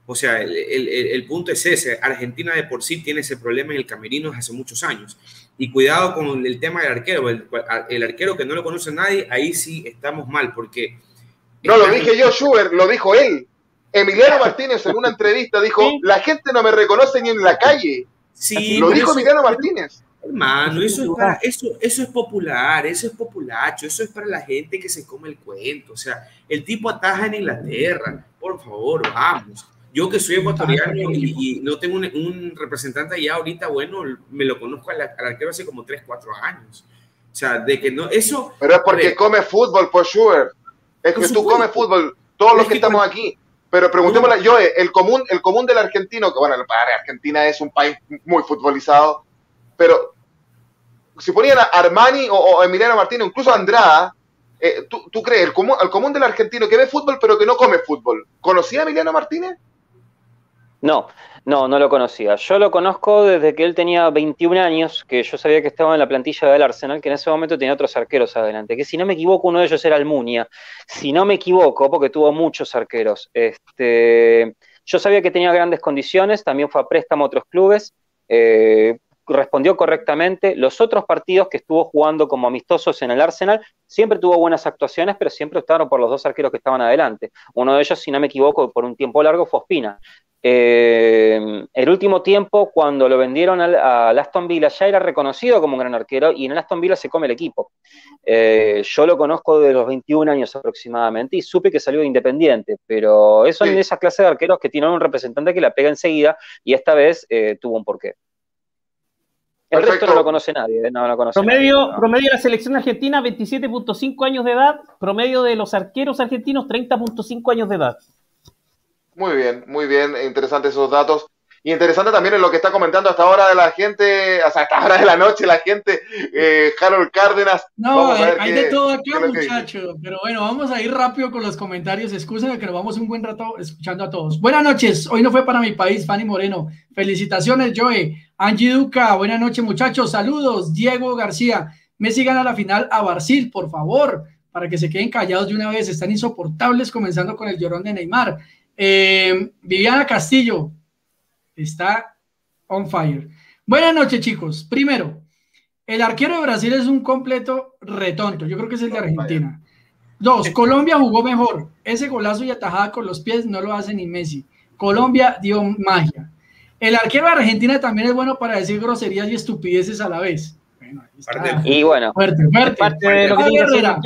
O sea, el, el, el, punto es ese. Argentina de por sí tiene ese problema en el camerino desde hace muchos años. Y cuidado con el tema del arquero. El, arquero que no lo conoce nadie, ahí sí estamos mal, porque... No, lo dije yo, Schubert, lo dijo él. Emiliano Martínez en una entrevista dijo, la gente no me reconoce ni en la calle. Sí, lo dijo Emiliano Martínez. Hermano, eso es, para, eso, eso es popular, eso es populacho, eso es para la gente que se come el cuento. O sea, el tipo ataja en Inglaterra. Por favor, vamos. Yo que soy ecuatoriano y, no tengo un, representante allá ahorita, bueno, me lo conozco al, arquero hace como 3, 4 años. O sea, de que no, eso... Pero es porque come fútbol, por sure. Es que tú comes fútbol, todos los que, estamos aquí. Pero preguntémosle, yo, el común, el común del argentino, que bueno, para Argentina es un país muy futbolizado, pero si ponían a Armani o, Emiliano Martínez, incluso Andrada, eh, ¿tú, crees, el común, el común del argentino que ve fútbol pero que no come fútbol, ¿conocía a Emiliano Martínez? No, no, no lo conocía. Yo lo conozco desde que él tenía 21 años, que yo sabía que estaba en la plantilla del Arsenal, que en ese momento tenía otros arqueros adelante, que si no me equivoco uno de ellos era Almunia. Si no me equivoco, porque tuvo muchos arqueros. Este, yo sabía que tenía grandes condiciones, también fue a préstamo a otros clubes. Eh, respondió correctamente. Los otros partidos que estuvo jugando como amistosos en el Arsenal, siempre tuvo buenas actuaciones, pero siempre optaron por los dos arqueros que estaban adelante. Uno de ellos, si no me equivoco, por un tiempo largo fue Ospina. Eh, el último tiempo, cuando lo vendieron al, a Aston Villa, ya era reconocido como un gran arquero y en el Aston Villa se come el equipo. Eh, yo lo conozco de los 21 años aproximadamente y supe que salió de Independiente, pero eso es de esa clase de arqueros que tienen un representante que la pega enseguida y esta vez eh, tuvo un porqué. El resto no lo conoce nadie, no lo conoce promedio, promedio de la selección argentina, 27.5 años de edad. Promedio de los arqueros argentinos, 30.5 años de edad. Muy bien, muy bien, interesantes esos datos. Y interesante también en lo que está comentando hasta ahora de la gente, hasta esta hora de la noche, la gente, eh, Harold Cárdenas. No, hay, de todo acá, muchachos. Pero bueno, vamos a ir rápido con los comentarios. Excusen que nos vamos un buen rato escuchando a todos. Buenas noches. Hoy no fue para mi país, Fanny Moreno. Felicitaciones, Joe. Angie Duca, buenas noches, muchachos. Saludos. Diego García. Messi gana la final a Brasil, por favor, para que se queden callados de una vez. Están insoportables comenzando con el llorón de Neymar. Eh, Viviana Castillo está on fire. Buenas noches, chicos. Primero, el arquero de Brasil es un completo retonto. Yo creo que es el de Argentina. Dos, Colombia jugó mejor. Ese golazo y atajada con los pies no lo hace ni Messi. Colombia dio magia. El arquero de Argentina también es bueno para decir groserías y estupideces a la vez. Y bueno, fuerte, fuerte. Pablo, Herrera.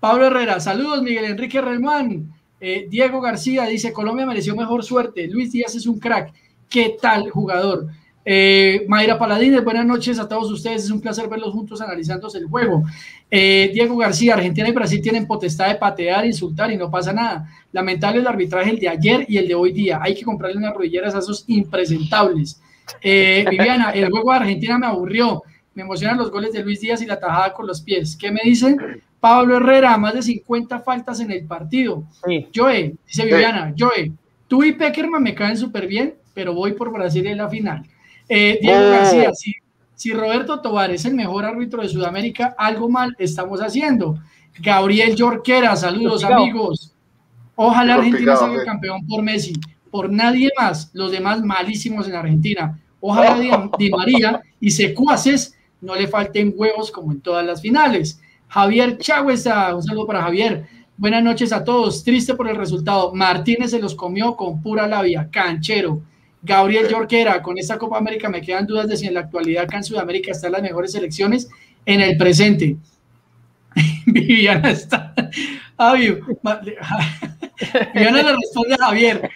Pablo Herrera, saludos Miguel Enrique Relmán. Eh, Diego García dice, Colombia mereció mejor suerte. Luis Díaz es un crack. ¿Qué tal jugador? Eh, Mayra Paladines, buenas noches a todos ustedes. Es un placer verlos juntos analizándose el juego. Eh, Diego García, Argentina y Brasil tienen potestad de patear, insultar y no pasa nada. Lamentable el arbitraje el de ayer y el de hoy día. Hay que comprarle unas rodilleras a esos impresentables. Viviana, el juego de Argentina me aburrió. Me emocionan los goles de Luis Díaz y la tajada con los pies. ¿Qué me dicen? Pablo Herrera, más de 50 faltas en el partido. Joe, dice Viviana, Joe, tú y Peckerman me caen súper bien, pero voy por Brasil en la final. Eh, Diego oh. García, si, Roberto Tobar es el mejor árbitro de Sudamérica, algo mal estamos haciendo. Gabriel Yorquera, saludos amigos. Ojalá Argentina salga campeón por Messi, por nadie más, los demás malísimos en Argentina. Ojalá Di, María y Secuaces no le falten huevos como en todas las finales. Javier Chagüesa, un saludo para Javier. Buenas noches a todos. Triste por el resultado. Martínez se los comió con pura labia. Canchero. Gabriel Yorquera, con esta Copa América me quedan dudas de si en la actualidad acá en Sudamérica están las mejores selecciones en el presente. Viviana está. Viana le responde a Javier.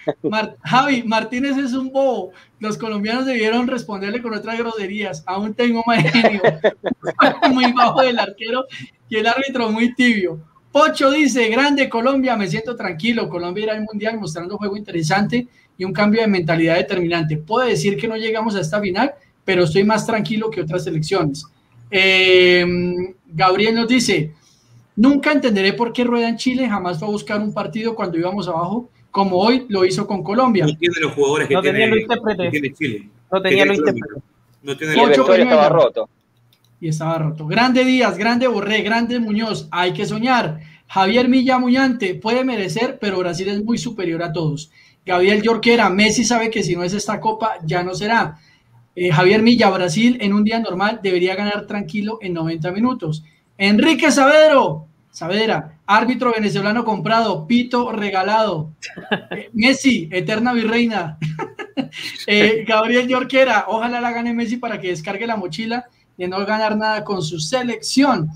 Javi, Martínez es un bobo. Los colombianos debieron responderle con otras groserías. Aún tengo más muy bajo del arquero y el árbitro muy tibio. Pocho dice, grande Colombia, me siento tranquilo. Colombia irá al Mundial mostrando un juego interesante y un cambio de mentalidad determinante. Puedo decir que no llegamos a esta final, pero estoy más tranquilo que otras selecciones. Eh, Gabriel nos dice, nunca entenderé por qué Rueda en Chile jamás fue a buscar un partido cuando íbamos abajo, como hoy lo hizo con Colombia. No tiene los jugadores que, tiene, Chile. No tenía lo intérprete. No tiene el estaba roto. Y estaba roto. Grande Díaz, grande Borré, grande Muñoz, hay que soñar. Javier Milla Muñante puede merecer, pero Brasil es muy superior a todos. Gabriel Yorquera, Messi sabe que si no es esta copa, ya no será. Eh, Javier Milla, Brasil en un día normal debería ganar tranquilo en 90 minutos. Enrique Saavedra, árbitro venezolano comprado, pito regalado. Eh, Messi, eterna virreina. Eh, Gabriel Yorquera, ojalá la gane Messi para que descargue la mochila de no ganar nada con su selección.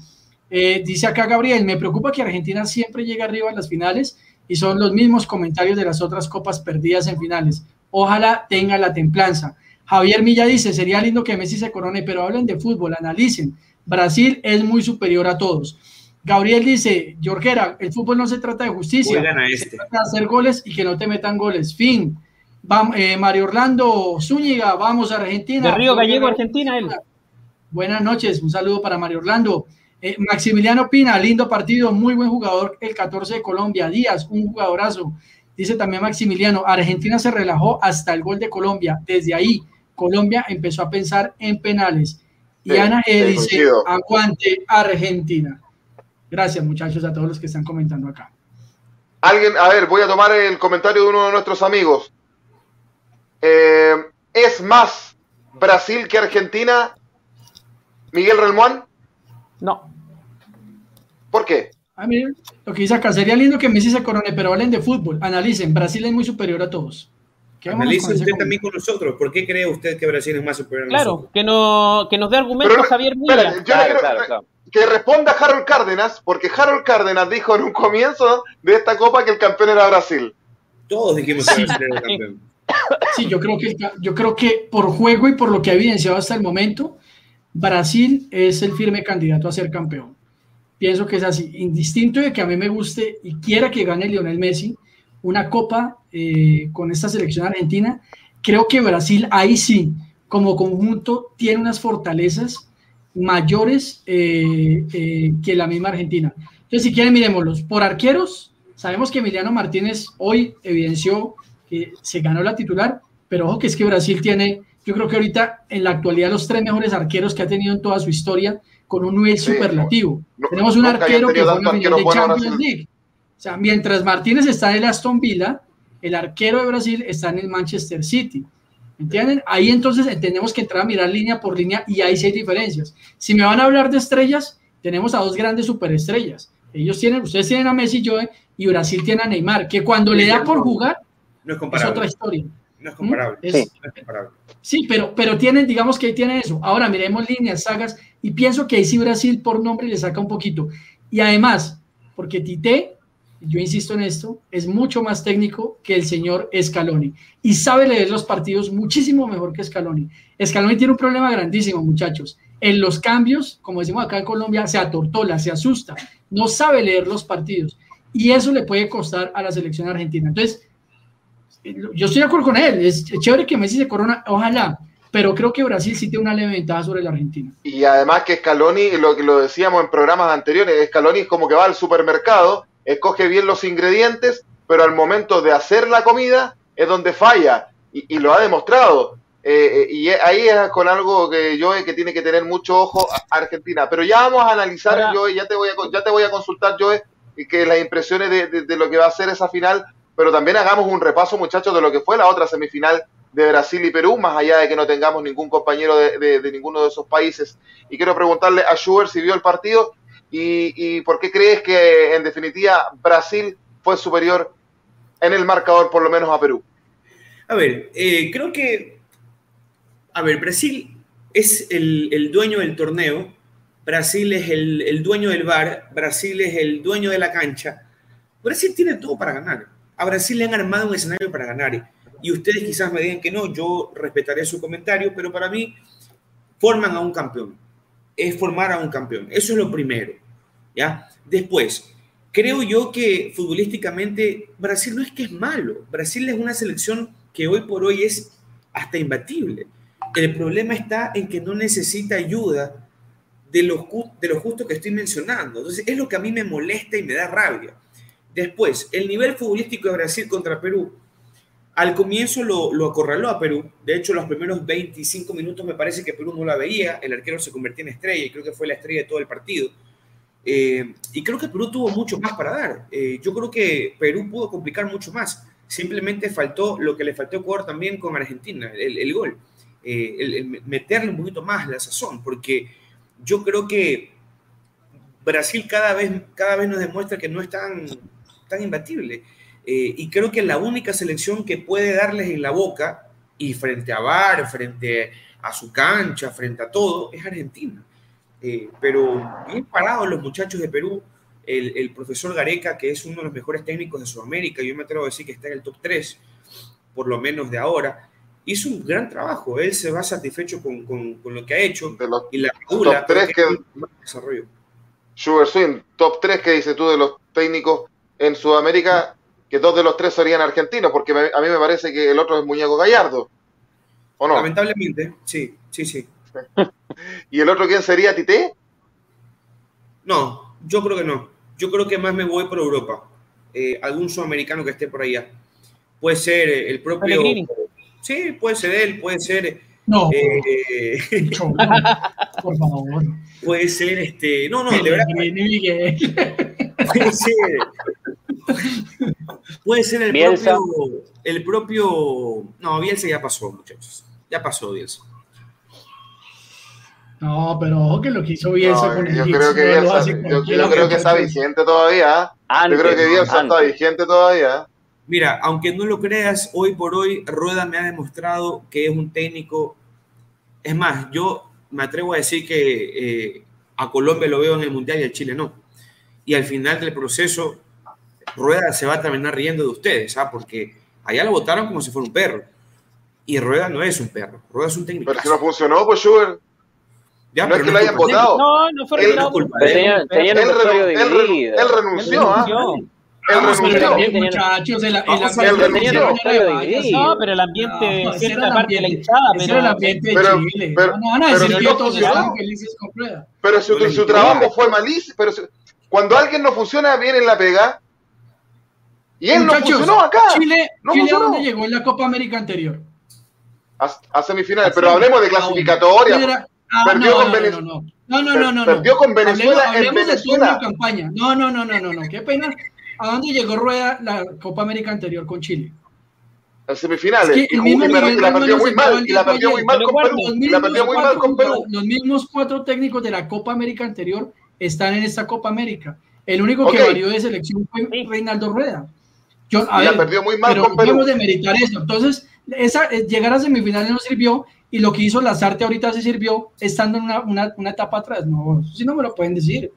dice acá Gabriel, me preocupa que Argentina siempre llegue arriba en las finales y son los mismos comentarios de las otras copas perdidas en finales. Ojalá tenga la templanza. Javier Milla dice, sería lindo que Messi se corone, pero hablen de fútbol, analicen. Brasil es muy superior a todos. Gabriel dice, Jorgera, el fútbol no se trata de justicia, se este. trata de hacer goles y que no te metan goles. Fin. Eh, Mario Orlando Zúñiga, vamos a Argentina. De Río Gallego, Argentina, él. Buenas noches, un saludo para Mario Orlando. Eh, Maximiliano Pina, lindo partido, muy buen jugador, el 14 de Colombia. Díaz, un jugadorazo. Dice también Maximiliano, Argentina se relajó hasta el gol de Colombia. Desde ahí, Colombia empezó a pensar en penales. Y Ana G dice, aguante Argentina. Gracias muchachos a todos los que están comentando acá. Alguien, a ver, voy a tomar el comentario de uno de nuestros amigos. Eh, ¿Es más Brasil que Argentina? Miguel Relmuán. No. ¿Por qué? Ah, miren, lo que dice acá, sería lindo que Messi se corone, pero hablen de fútbol. Analicen, Brasil es muy superior a todos. Analice usted también con nosotros. ¿Por qué cree usted que Brasil es más superior a nosotros? Claro, que, no, que nos dé argumentos Javier Milla. Que responda Harold Cárdenas, porque Harold Cárdenas dijo en un comienzo de esta copa que el campeón era Brasil. Todos dijimos que Brasil era el campeón. Sí, yo creo, que, yo creo que por juego y por lo que ha evidenciado hasta el momento, Brasil es el firme candidato a ser campeón. Pienso que es así, indistinto de que a mí me guste y quiera que gane Lionel Messi una copa eh, con esta selección argentina, creo que Brasil ahí sí, como conjunto, tiene unas fortalezas mayores eh, eh, que la misma Argentina. Entonces, si quieren, miremoslos. Por arqueros, sabemos que Emiliano Martínez hoy evidenció que se ganó la titular, pero ojo que es que Brasil tiene yo creo que ahorita en la actualidad los tres mejores arqueros que ha tenido en toda su historia con un nivel superlativo. Tenemos un arquero que fue final de Champions League. O sea, mientras Martínez está en el Aston Villa, el arquero de Brasil está en el Manchester City. ¿Entienden? Ahí entonces tenemos que entrar a mirar línea por línea y ahí sí hay diferencias. Si me van a hablar de estrellas, tenemos a dos grandes superestrellas. Ellos tienen, ustedes tienen a Messi y Joe y Brasil tiene a Neymar, que cuando le da por jugar no es, es otra historia. No es comparable. sí. pero, pero tienen, digamos que ahí tienen eso. Ahora miremos líneas, sagas, y pienso que ahí sí Brasil por nombre le saca un poquito. Y además, porque Tite, yo insisto en esto, es mucho más técnico que el señor Scaloni y sabe leer los partidos muchísimo mejor que Scaloni. Scaloni tiene un problema grandísimo, muchachos. En los cambios, como decimos acá en Colombia, se atortola, se asusta, no sabe leer los partidos y eso le puede costar a la selección argentina. Entonces, yo estoy de acuerdo con él, es chévere que Messi se corona, ojalá, pero creo que Brasil sí tiene una leve ventaja sobre la Argentina. Y además que Scaloni, lo que lo decíamos en programas anteriores, Scaloni es como que va al supermercado, escoge bien los ingredientes, pero al momento de hacer la comida es donde falla, y, lo ha demostrado. Eh, eh, y ahí es con algo que yo que tiene que tener mucho ojo Argentina. Pero ya vamos a analizar, yo ya te voy a, ya te voy a consultar, Joe, que las impresiones de lo que va a ser esa final pero también hagamos un repaso, muchachos, de lo que fue la otra semifinal de Brasil y Perú, más allá de que no tengamos ningún compañero de, ninguno de esos países. Y quiero preguntarle a Schubert si vio el partido y, por qué crees que, en definitiva, Brasil fue superior en el marcador, por lo menos a Perú. A ver, eh, creo que, a ver, Brasil es el, dueño del torneo, Brasil es el, el dueño del bar, Brasil es el dueño de la cancha. Brasil tiene todo para ganar A Brasil le han armado un escenario para ganar. Y ustedes quizás me digan que no, yo respetaré su comentario, pero para mí forman a un campeón. Es formar a un campeón. Eso es lo primero. ¿ya? Después, creo yo que futbolísticamente Brasil no es que es malo. Brasil es una selección que hoy por hoy es hasta imbatible. El problema está en que no necesita ayuda de lo, de lo justo que estoy mencionando. Entonces, es lo que a mí me molesta y me da rabia. Después, el nivel futbolístico de Brasil contra Perú. Al comienzo lo, acorraló a Perú. De hecho, los primeros 25 minutos me parece que Perú no la veía. El arquero se convirtió en estrella y creo que fue la estrella de todo el partido. Eh, y creo que Perú tuvo mucho más para dar. Eh, yo creo que Perú pudo complicar mucho más. Simplemente faltó lo que le faltó a Ecuador también con Argentina, el, el gol. Eh, el, meterle un poquito más la sazón, porque yo creo que Brasil cada vez, cada vez nos demuestra que no es tan, tan imbatible. Eh, y creo que la única selección que puede darles en la boca, y frente a Bar, frente a su cancha, frente a todo, es Argentina. Eh, pero bien parados los muchachos de Perú, el, el, profesor Gareca, que es uno de los mejores técnicos de Sudamérica, yo me atrevo a decir que está en el top 3, por lo menos de ahora, hizo un gran trabajo. Él se va satisfecho con, con, con lo que ha hecho. De los y la top 3 que, desarrollo. Sugar Swing, top 3 que dices tú de los técnicos en Sudamérica, que dos de los tres serían argentinos, porque a mí me parece que el otro es Muñeco Gallardo. ¿O no? Lamentablemente, sí, sí, sí. ¿Y el otro quién sería Tite? No, yo creo que no. Yo creo que más me voy por Europa. Eh, algún sudamericano que esté por allá. Puede ser el propio. Sí, puede ser él, puede ser. No, eh, por favor. Puede ser este. No, no, de verdad. Puede ser. Puede ser el propio. El propio. No, Bielsa ya pasó, muchachos. Ya pasó Bielsa. No, pero ojo que lo que hizo Bielsa con el yo creo que Bielsa, yo, yo, creo que está vigente todavía. yo creo que Bielsa está vigente todavía. Mira, aunque no lo creas, hoy por hoy Rueda me ha demostrado que es un técnico. Es más, yo me atrevo a decir que eh, a Colombia lo veo en el Mundial y a Chile no. Y al final del proceso, Rueda se va a terminar riendo de ustedes, ¿sabes? Porque allá lo votaron como si fuera un perro. Y Rueda no es un perro, Rueda es un técnico. Pero si no funcionó, pues Schubert. Ya, no es que lo hayan votado. No, no fue él, culpa. Él, él, él, él, renunció. ¿ah? El ambiente, muchachos, el, ambiente. No, pero el ambiente, no, cierta parte de la hinchada. Pero el ambiente de Chile. Pero, no a decir que todos están felices con. Pero su, su trabajo fue malísimo. Pero cuando alguien no funciona bien en la pega, y él muchachos, no funcionó acá. Chile, no Chile funcionó. ¿dónde llegó en la Copa América anterior? A, a semifinales, pero hablemos de clasificatoria. Ah, perdió no, con Venezuela. No, no, no, no, no, Perdió con Venezuela hablemos, en Venezuela. De campaña. No, no, no, no, no, no. Qué pena ¿A dónde llegó Rueda la Copa América anterior con Chile? A semifinales. Es que y, y, la perdió muy mal. Y la perdió muy mal con Perú. Y la perdió muy mal con Perú. Los mismos cuatro técnicos de la Copa América anterior están en esta Copa América. El único que varió de selección fue Reinaldo Rueda. Yo, a y ver, la perdió muy mal pero con Perú. de meritar eso. Entonces, esa, eh, llegar a semifinales no sirvió y lo que hizo Lazarte ahorita se sirvió estando en una, una, una etapa atrás. No, si no me lo pueden decir.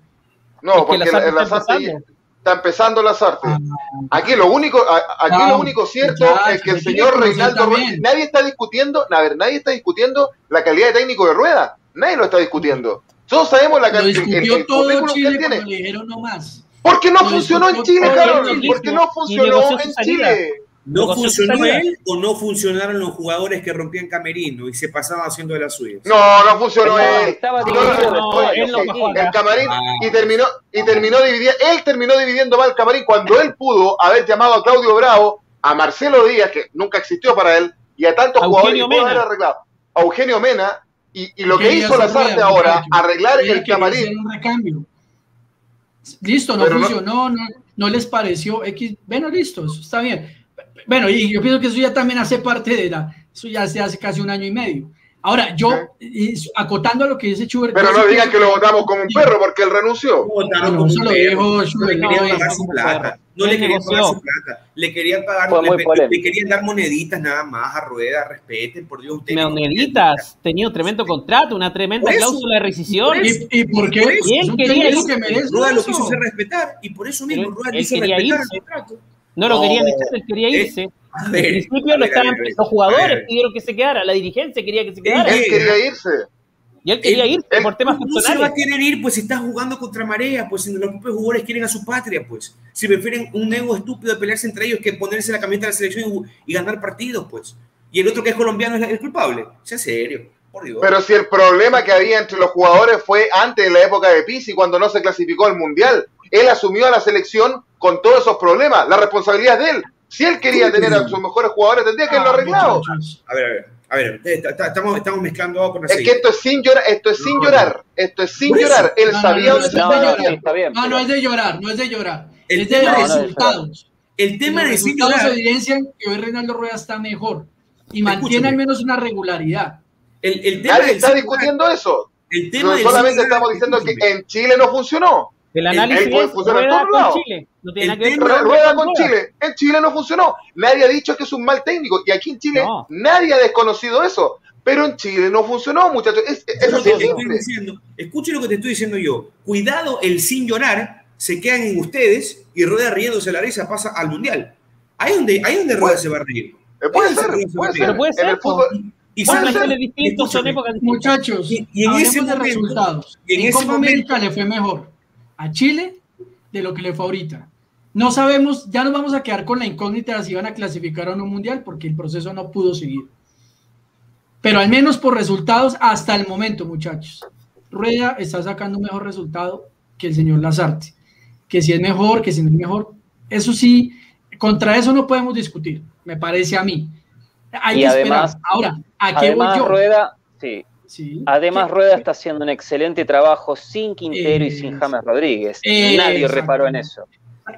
No, porque Lazarte, Lazarte está empezando las artes. Ah. Aquí lo único, aquí lo ah, único cierto es que el señor Reinaldo Rueda, nadie está discutiendo, a ver, nadie está discutiendo la calidad de técnico de Rueda, nadie lo está discutiendo. Todos sabemos la calidad de que tiene. dijeron no más. ¿Por qué no funcionó en Chile, Carlos? ¿Por qué no funcionó en Chile? ¿No funcionó él o no funcionaron los jugadores que rompían camerino y se pasaban haciendo de las suyas? No, no funcionó él. Estaba el camarín ah. y terminó y terminó dividiendo, él terminó dividiendo mal el camarín cuando él pudo haber llamado a Claudio Bravo, a Marcelo Díaz que nunca existió para él y a tantos jugadores que haber arreglado, a Eugenio Mena y, y lo que hizo Lazarte ahora, arreglar el camarín. Listo, no funcionó, no, no, les pareció X. Bueno, listo, está bien bueno, y yo pienso que eso ya también hace parte de la, eso ya se hace casi un año y medio. Ahora, yo, acotando a lo que dice Schubert. Pero no digan que lo votamos como un perro porque él renunció. No, no, no, le querían pagar su plata. No le querían pagar su plata. Le querían pagar, le, querían dar moneditas nada más a rueda, respeten, por Dios. Moneditas, tenía un tremendo contrato, una tremenda cláusula de rescisión. ¿Y, por qué? él quería Rueda lo quiso hacer respetar y por eso mismo Rueda quiso respetar el contrato. No lo querían echar, él quería irse. Al principio lo estaban, los jugadores pidieron que se quedara, la dirigencia quería que se quedara. Él quería irse. Y él quería irse por temas personales. ¿Cómo se va a querer ir? Pues si está jugando contra marea, pues si los propios jugadores quieren a su patria, pues. Si prefieren un ego estúpido de pelearse entre ellos que ponerse la camiseta de la selección y, ganar partidos, pues. Y el otro que es colombiano es el culpable. Sea serio. Por Dios. Pero si el problema que había entre los jugadores fue antes de la época de Pizzi, cuando no se clasificó al Mundial. Él asumió a la selección con todos esos problemas. La responsabilidad es de él. Si él quería tener a sus mejores jugadores, tendría que haberlo ah, arreglado. A ver, a ver. A ver, estamos, estamos mezclando con Es que esto es sin llorar, esto es sin llorar, esto es sin llorar. Él sabía dónde no, no, no, es de llorar, no es de llorar. El es de resultados. El tema de sin llorar. evidencian que hoy Reinaldo Rueda está mejor y mantiene al menos una regularidad. El, el tema Nadie está discutiendo eso. El tema no, solamente estamos diciendo que en Chile no funcionó. El análisis es rueda con Chile. No tiene que ver rueda con Chile. En Chile no funcionó. Nadie ha dicho que es un mal técnico. Y aquí en Chile nadie ha desconocido eso. Pero en Chile no funcionó, muchachos. Es, diciendo. Escuche lo que te estoy diciendo yo. Cuidado, el sin llorar se quedan en ustedes y Rueda riéndose la risa pasa al Mundial. Ahí donde, ahí donde Rueda se va a reír. Puede ser, puede ser. puede ser. En el fútbol, y son distintos, son épocas Muchachos, y, en ese momento, resultados. Y en, en Copa América le fue mejor a Chile de lo que le fue ahorita. No sabemos, ya nos vamos a quedar con la incógnita de si van a clasificar o no mundial porque el proceso no pudo seguir. Pero al menos por resultados hasta el momento, muchachos. Rueda está sacando un mejor resultado que el señor Lazarte. Que si es mejor, que si no es mejor. Eso sí, contra eso no podemos discutir, me parece a mí. Hay y además, Ahora, ¿a qué voy yo? Rueda, sí, Además, Rueda está haciendo un excelente trabajo sin Quintero y sin James Rodríguez. Nadie reparó en eso.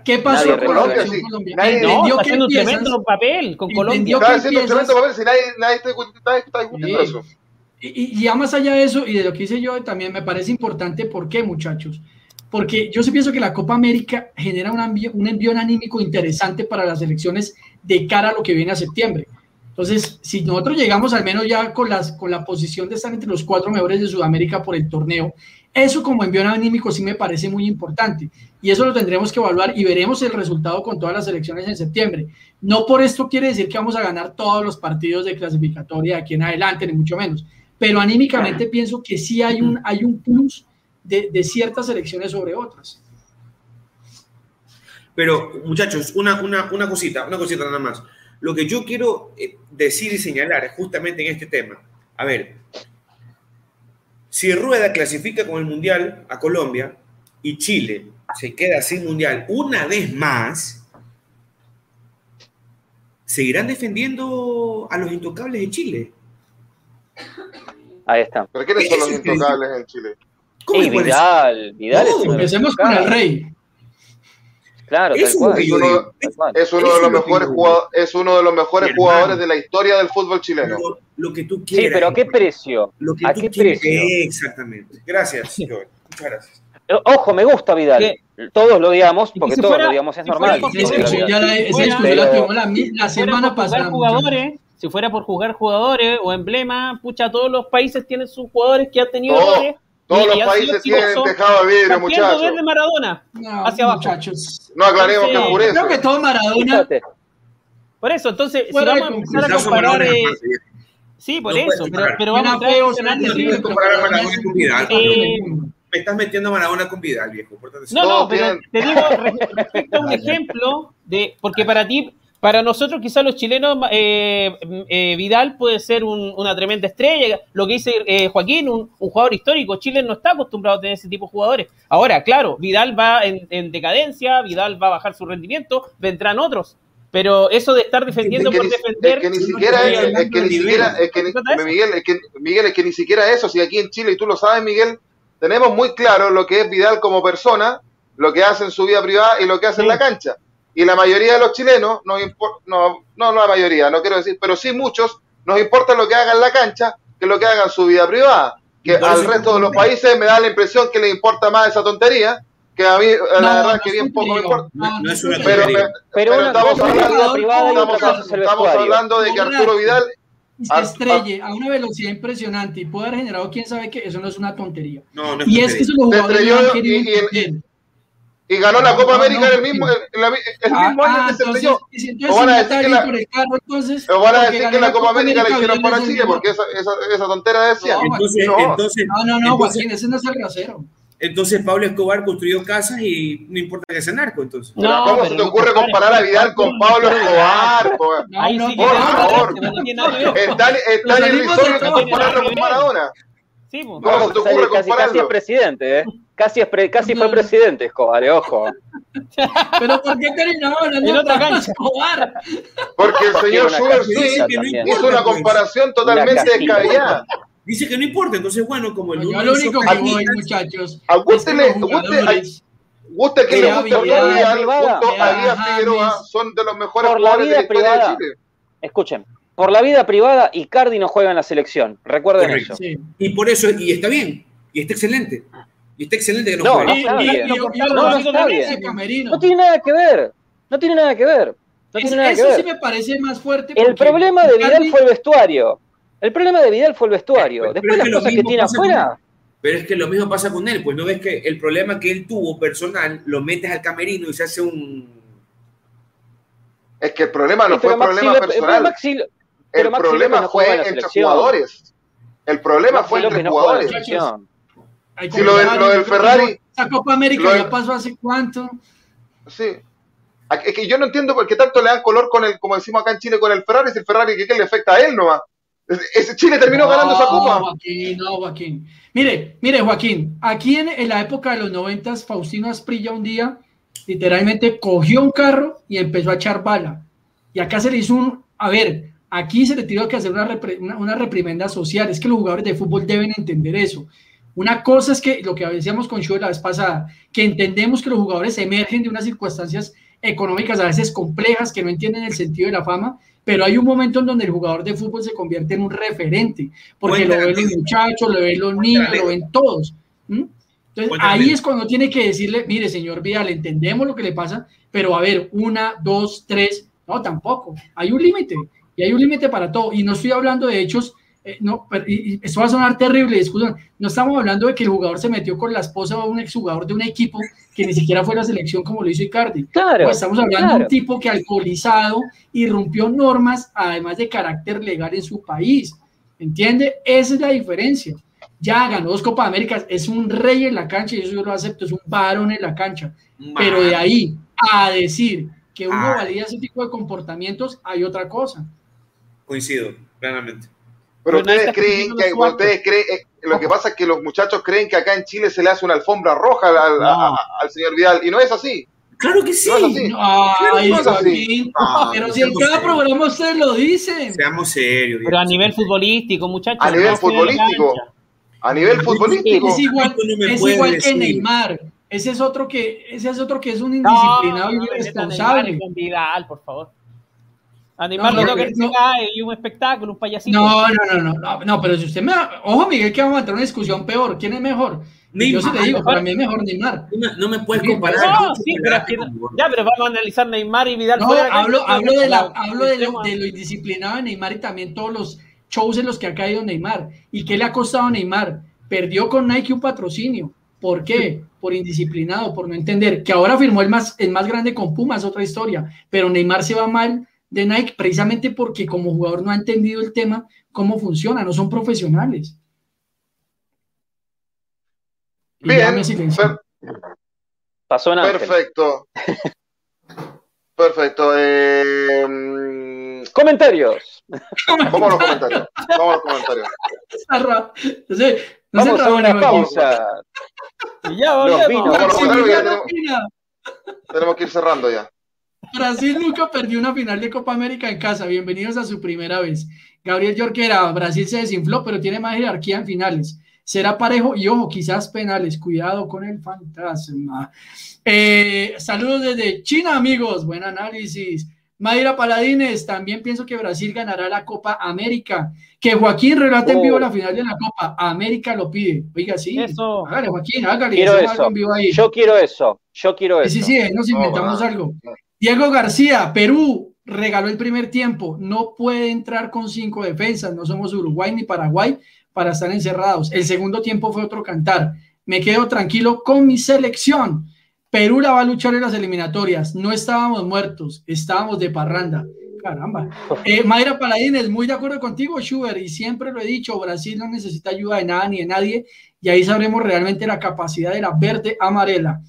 ¿Qué pasó con la Colombia? Nadie no, está haciendo un tremendo papel con Colombia. Está haciendo un tremendo papel si nadie, nadie está, discutiendo eso. Y, y, ya más allá de eso, y de lo que hice yo, también me parece importante, ¿por qué, muchachos? Porque yo sí pienso que la Copa América genera un, un envío anímico interesante para las elecciones de cara a lo que viene a septiembre. Entonces, si nosotros llegamos al menos ya con, las, con la posición de estar entre los cuatro mejores de Sudamérica por el torneo, eso como envío anímico sí me parece muy importante. Y eso lo tendremos que evaluar y veremos el resultado con todas las elecciones en septiembre. No por esto quiere decir que vamos a ganar todos los partidos de clasificatoria de aquí en adelante, ni mucho menos. Pero anímicamente pienso que sí hay un, hay un plus de, de ciertas elecciones sobre otras. Pero, muchachos, una, una, una cosita, una cosita nada más. Lo que yo quiero eh, decir y señalar justamente en este tema, a ver, si Rueda clasifica con el Mundial a Colombia y Chile se queda sin Mundial una vez más, seguirán defendiendo a los intocables de Chile. Ahí está. ¿Pero quiénes son los intocables en Chile? ¿Cómo Vidal, Vidal. empecemos con el rey. Claro, es, uno, de los mejores jugadores, es uno de los mejores jugadores de la historia del fútbol chileno. Lo, que tú quieras. Sí, pero ¿a qué precio? ¿A qué precio? Exactamente. Gracias, Muchas gracias. Eh, ojo, me gusta Vidal. Todos lo digamos, porque todos lo digamos, es normal. la, semana pasada. Jugadores, si fuera por jugar jugadores o emblema, pucha, todos los países tienen sus jugadores que han tenido todos los países tienen tejado de vidrio, muchachos. de Maradona no, hacia abajo. Muchachos. No aclaremos que es por eso. Creo que todo Maradona. Por eso, entonces, si vamos a empezar a comparar. Eh, sí, por eso, pero, pero vamos a traer. comparar a Maradona con Vidal. Eh, me estás metiendo a Maradona con Vidal, viejo. No, no, pero te digo respecto a un ejemplo de. Porque para ti para nosotros, quizás los chilenos, eh, eh, Vidal puede ser una tremenda estrella. Lo que dice eh, Joaquín, un, jugador histórico. Chile no está acostumbrado a tener ese tipo de jugadores. Ahora, claro, Vidal va en, decadencia, Vidal va a bajar su rendimiento, vendrán otros. Pero eso de estar defendiendo por defender. Es que ni siquiera es, que ni siquiera, es que Miguel, es que, Miguel, es que ni siquiera eso, si aquí en Chile, y tú lo sabes, Miguel, tenemos muy claro lo que es Vidal como persona, lo que hace en su vida privada y lo que hace en la cancha. Y la mayoría de los chilenos, no, no, no la mayoría, no quiero decir, pero sí muchos, nos importa lo que haga en la cancha que lo que haga en su vida privada. Que al resto de los países me da la impresión que le importa más esa tontería, que a mí la verdad es que bien poco me importa. No, es una pero, pero, estamos, hablando, estamos, hablando de que Arturo Vidal se estrelle a una velocidad impresionante y puede haber generado quién sabe qué, eso no es una tontería. y es que eso los jugadores no han querido y ganó la Copa América en el mismo, el, mismo año que se leyó. O van a decir que la, o van a decir que la Copa América la hicieron para Chile, porque esa, esa, esa tontera decía. Entonces, no, entonces, no, no, no, Joaquín, ese no es el grosero. Entonces Pablo Escobar construyó casas y no importa que sea narco, entonces. No, ¿Cómo se te ocurre comparar a Vidal con Pablo Escobar? por favor. Está el irrisorio de compararlo con Maradona. Sí, ¿Cómo se te ocurre casi, casi es presidente, ¿eh? Casi, es pre, casi fue presidente Escobar, eh, ojo. Pero ¿por qué hablando en otra cancha? Escobar? Porque el señor Schubert sí hizo una comparación totalmente descabellada. Dice que no importa, entonces bueno, como el Yo lo único que voy, muchachos. A usted le guste que le guste Vidal, junto a Díaz Figueroa, son de los mejores jugadores de la historia de Chile. Escuchen, por la vida privada, Icardi no juega en la selección. Recuerden eso. Y por eso, y está bien, y está excelente. Y está excelente que no, juegue. No, tiene nada que ver. No tiene nada que ver. No tiene nada que ver. sí me parece más fuerte. El problema de Vidal fue el vestuario. El problema de Vidal fue el vestuario. Después las cosas que tiene afuera. pero es que lo mismo pasa con él, pues no ves que el problema que él tuvo personal lo metes al camerino y se hace un. Es que el problema no fue problema personal. El problema fue entre jugadores. El problema fue entre jugadores. Si lo, del, lo del Ferrari. La Copa América ya pasó hace cuánto. Sí. Es que yo no entiendo por qué tanto le dan color con el, como decimos acá en Chile, con el Ferrari, si el Ferrari que, le afecta a él nomás. Chile terminó ganando esa copa. Joaquín, no, Joaquín. Mire, mire, Joaquín, aquí en, la época de los noventas, Faustino Asprilla un día literalmente cogió un carro y empezó a echar bala. Y acá se le hizo un, a ver, aquí se le tuvo que hacer una, una, reprimenda social. Es que los jugadores de fútbol deben entender eso. Una cosa es que lo que decíamos con Show la vez pasada, que entendemos que los jugadores emergen de unas circunstancias económicas a veces complejas, que no entienden el sentido de la fama, pero hay un momento en donde el jugador de fútbol se convierte en un referente, porque lo ven los muchachos, lo ven los niños, lo ven todos. Entonces ahí es cuando tiene que decirle, mire, señor Vidal, entendemos lo que le pasa, pero a ver, una, dos, tres, no, tampoco. Hay un límite, y hay un límite para todo. Y no estoy hablando de hechos eh, no, y, esto va a sonar terrible, disculpen, no estamos hablando de que el jugador se metió con la esposa de un exjugador de un equipo que ni siquiera fue la selección como lo hizo Icardi. Claro, pues estamos hablando de un tipo que alcoholizado irrumpió normas, además de carácter legal en su país. ¿Entiende? Esa es la diferencia. Ya ganó dos Copas Américas, es un rey en la cancha y eso yo lo acepto, es un varón en la cancha. Pero de ahí a decir que uno ah. valía ese tipo de comportamientos, hay otra cosa. Coincido, plenamente. Pero ustedes creen que ustedes creen, eh, lo que pasa es que los muchachos creen que acá en Chile se le hace una alfombra roja al, señor Vidal y no es así. Claro que sí. No es así. Ay, no es así. pero si en cada programa ustedes lo dicen. Seamos serios. Pero a nivel futbolístico, muchachos. A nivel futbolístico. A nivel futbolístico. Es igual, es igual que Neymar. Ese es otro que, ese es otro que es un indisciplinado y irresponsable. Vidal, por favor. Animar no, que no, y un espectáculo, un payasito. No, no, no, no, no, pero si usted me. Ojo, Miguel, que vamos a tener una discusión peor. ¿Quién es mejor? Neymar, Yo sí te digo, para mí es mejor Neymar. No, me puedes comparar. No, sí, pero ya, pero vamos a analizar Neymar y Vidal. No, hablo, hablo, de, la, hablo de, lo, de lo indisciplinado de Neymar y también todos los shows en los que ha caído Neymar. ¿Y qué le ha costado a Neymar? Perdió con Nike un patrocinio. ¿Por qué? Por indisciplinado, por no entender. Que ahora firmó el más, el más grande con Pumas, otra historia. Pero Neymar se va mal de Nike precisamente porque como jugador no ha entendido el tema, cómo funciona, no son profesionales. Bien, pasó nada. Perfecto. Perfecto. Eh, comentarios. Vamos a los comentarios. Vamos a los comentarios. Vamos a una pausa. ya volvemos. tenemos que ir cerrando ya. Brasil nunca perdió una final de Copa América en casa. Bienvenidos a su primera vez. Gabriel Yorquera, Brasil se desinfló, pero tiene más jerarquía en finales. Será parejo y ojo, quizás penales. Cuidado con el fantasma. Eh, saludos desde China, amigos. Buen análisis. Mayra Paladines, también pienso que Brasil ganará la Copa América. Que Joaquín relate en vivo oh. la final de la Copa. América lo pide. Oiga, sí. Eso. Hágale, Joaquín, hágale. Quiero eso. Yo quiero eso. Yo quiero eso. Sí, sí, nos inventamos algo. Diego García, Perú regaló el primer tiempo. No puede entrar con cinco defensas. No somos Uruguay ni Paraguay para estar encerrados. El segundo tiempo fue otro cantar. Me quedo tranquilo con mi selección. Perú la va a luchar en las eliminatorias. No estábamos muertos, estábamos de parranda. Caramba. Eh, Mayra Paladines, muy de acuerdo contigo, Schubert, y siempre lo he dicho, Brasil no necesita ayuda de nada ni de nadie, y ahí sabremos realmente la capacidad de la verde amarela.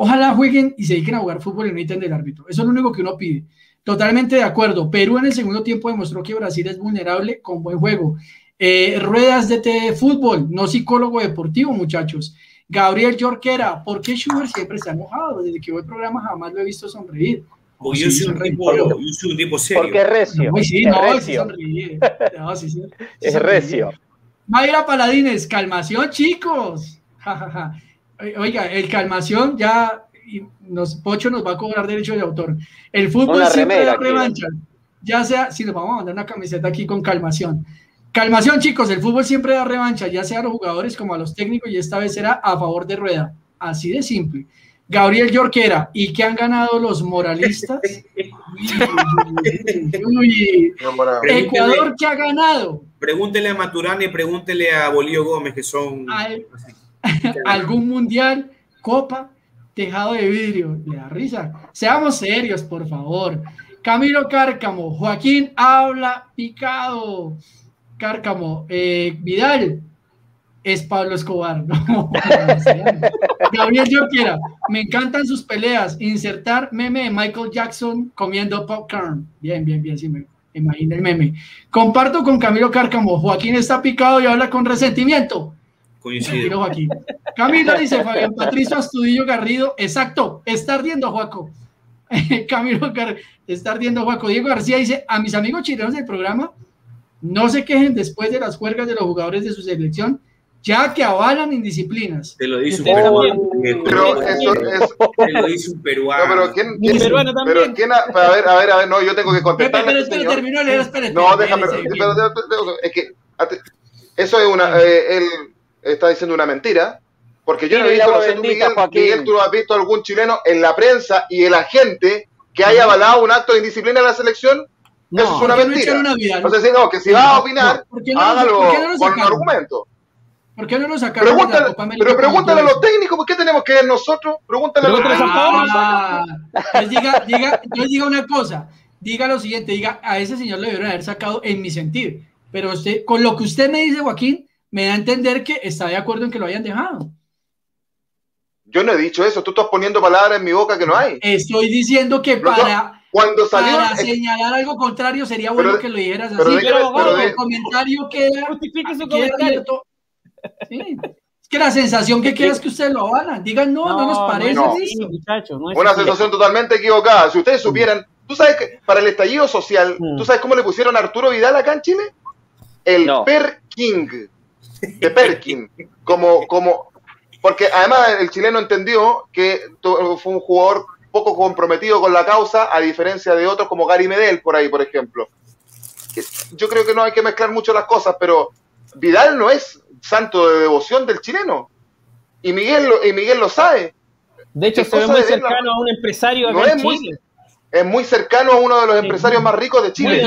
Ojalá jueguen y se dediquen a jugar fútbol y no del árbitro. Eso es lo único que uno pide. Totalmente de acuerdo. Perú en el segundo tiempo demostró que Brasil es vulnerable con buen juego. Eh, ruedas de fútbol, no psicólogo deportivo, muchachos. Gabriel Jorquera, ¿por qué Schubert siempre se ha enojado? Desde que voy al programa jamás lo he visto sonreír. Porque yo, soy un tipo, yo soy un tipo serio. Porque es recio. No, sí, es no, recio. Sí no, sí, sí, es recio. Mayra Paladines, calmación, chicos. Oiga, el calmación ya nos, Pocho nos va a cobrar derecho de autor. El fútbol siempre da revancha. Ya sea, si nos vamos a mandar una camiseta aquí con calmación. Calmación, chicos, el fútbol siempre da revancha, ya sea a los jugadores como a los técnicos, y esta vez será a favor de Rueda. Así de simple. Gabriel Yorquera, ¿y qué han ganado los moralistas? Ecuador, ¿qué ha ganado? Pregúntele a Maturana y pregúntele a Bolío Gómez, que son. ¿Algún mundial? ¿Copa? Tejado de vidrio. Le da risa. Seamos serios, por favor. Camilo Cárcamo, Joaquín habla picado. Cárcamo, eh, Vidal, es Pablo Escobar. No, Gabriel quiera. me encantan sus peleas. Insertar meme de Michael Jackson comiendo popcorn. Bien, bien, bien, sí, me imagino el meme. Comparto con Camilo Cárcamo. Joaquín está picado y habla con resentimiento. Coincido. Joaquín. Camilo dice Fabián Patricio Astudillo Garrido. Exacto, está ardiendo, Joaco. Camilo está ardiendo, Joaco. Diego García dice: A mis amigos chilenos del programa, no se quejen después de las juergas de los jugadores de su selección ya que avalan indisciplinas. Te lo dice un peruano. Pero eso es. Te lo dice un peruano. No, pero ¿quién? quién peruano también. Pero ¿quién? A, a ver, a ver, a ver, no, yo tengo que contestar. Pero, pero, pero terminó leer, espérate. No, déjame. es que eso es una. Eh, él está diciendo una mentira. Porque yo no he visto, no sé tú, Miguel, Miguel, tú has visto algún chileno en la prensa y el agente que haya avalado un acto de indisciplina en la selección. No, eso es una mentira. Entonces, si no, que si va a opinar, hágalo con un argumento. ¿Por qué no lo sacaron pregúntale, de la Copa América? Pero pregúntale a los técnicos, ¿por qué tenemos que ver nosotros? Pregúntale a los técnicos. Diga, diga, yo diga una cosa, diga lo siguiente, diga, a ese señor le debieron haber sacado en mi sentido. Pero usted, con lo que usted me dice, Joaquín, me da a entender que está de acuerdo en que lo hayan dejado. Yo no he dicho eso, tú estás poniendo palabras en mi boca que no hay. Estoy diciendo que para, cuando salió, para señalar algo contrario sería bueno que lo dijeras así. Pero, pero, el comentario queda, justifique su comentario. Es que la sensación que queda es que ustedes lo avalan. Digan, no, no, nos parece. No. Una sensación totalmente equivocada. Si ustedes supieran, tú sabes que para el estallido social, mm. ¿tú sabes cómo le pusieron a Arturo Vidal acá en Chile? El Perking. De Perkin. Como, como, porque además el chileno entendió que fue un jugador poco comprometido con la causa, a diferencia de otros como Gary Medel, por ahí, por ejemplo. Yo creo que no hay que mezclar mucho las cosas, pero Vidal no es santo de devoción del chileno. Y Miguel lo, y Miguel lo sabe. De hecho, se ve muy cercano a un empresario no es Muy, es muy cercano a uno de los empresarios más ricos de Chile.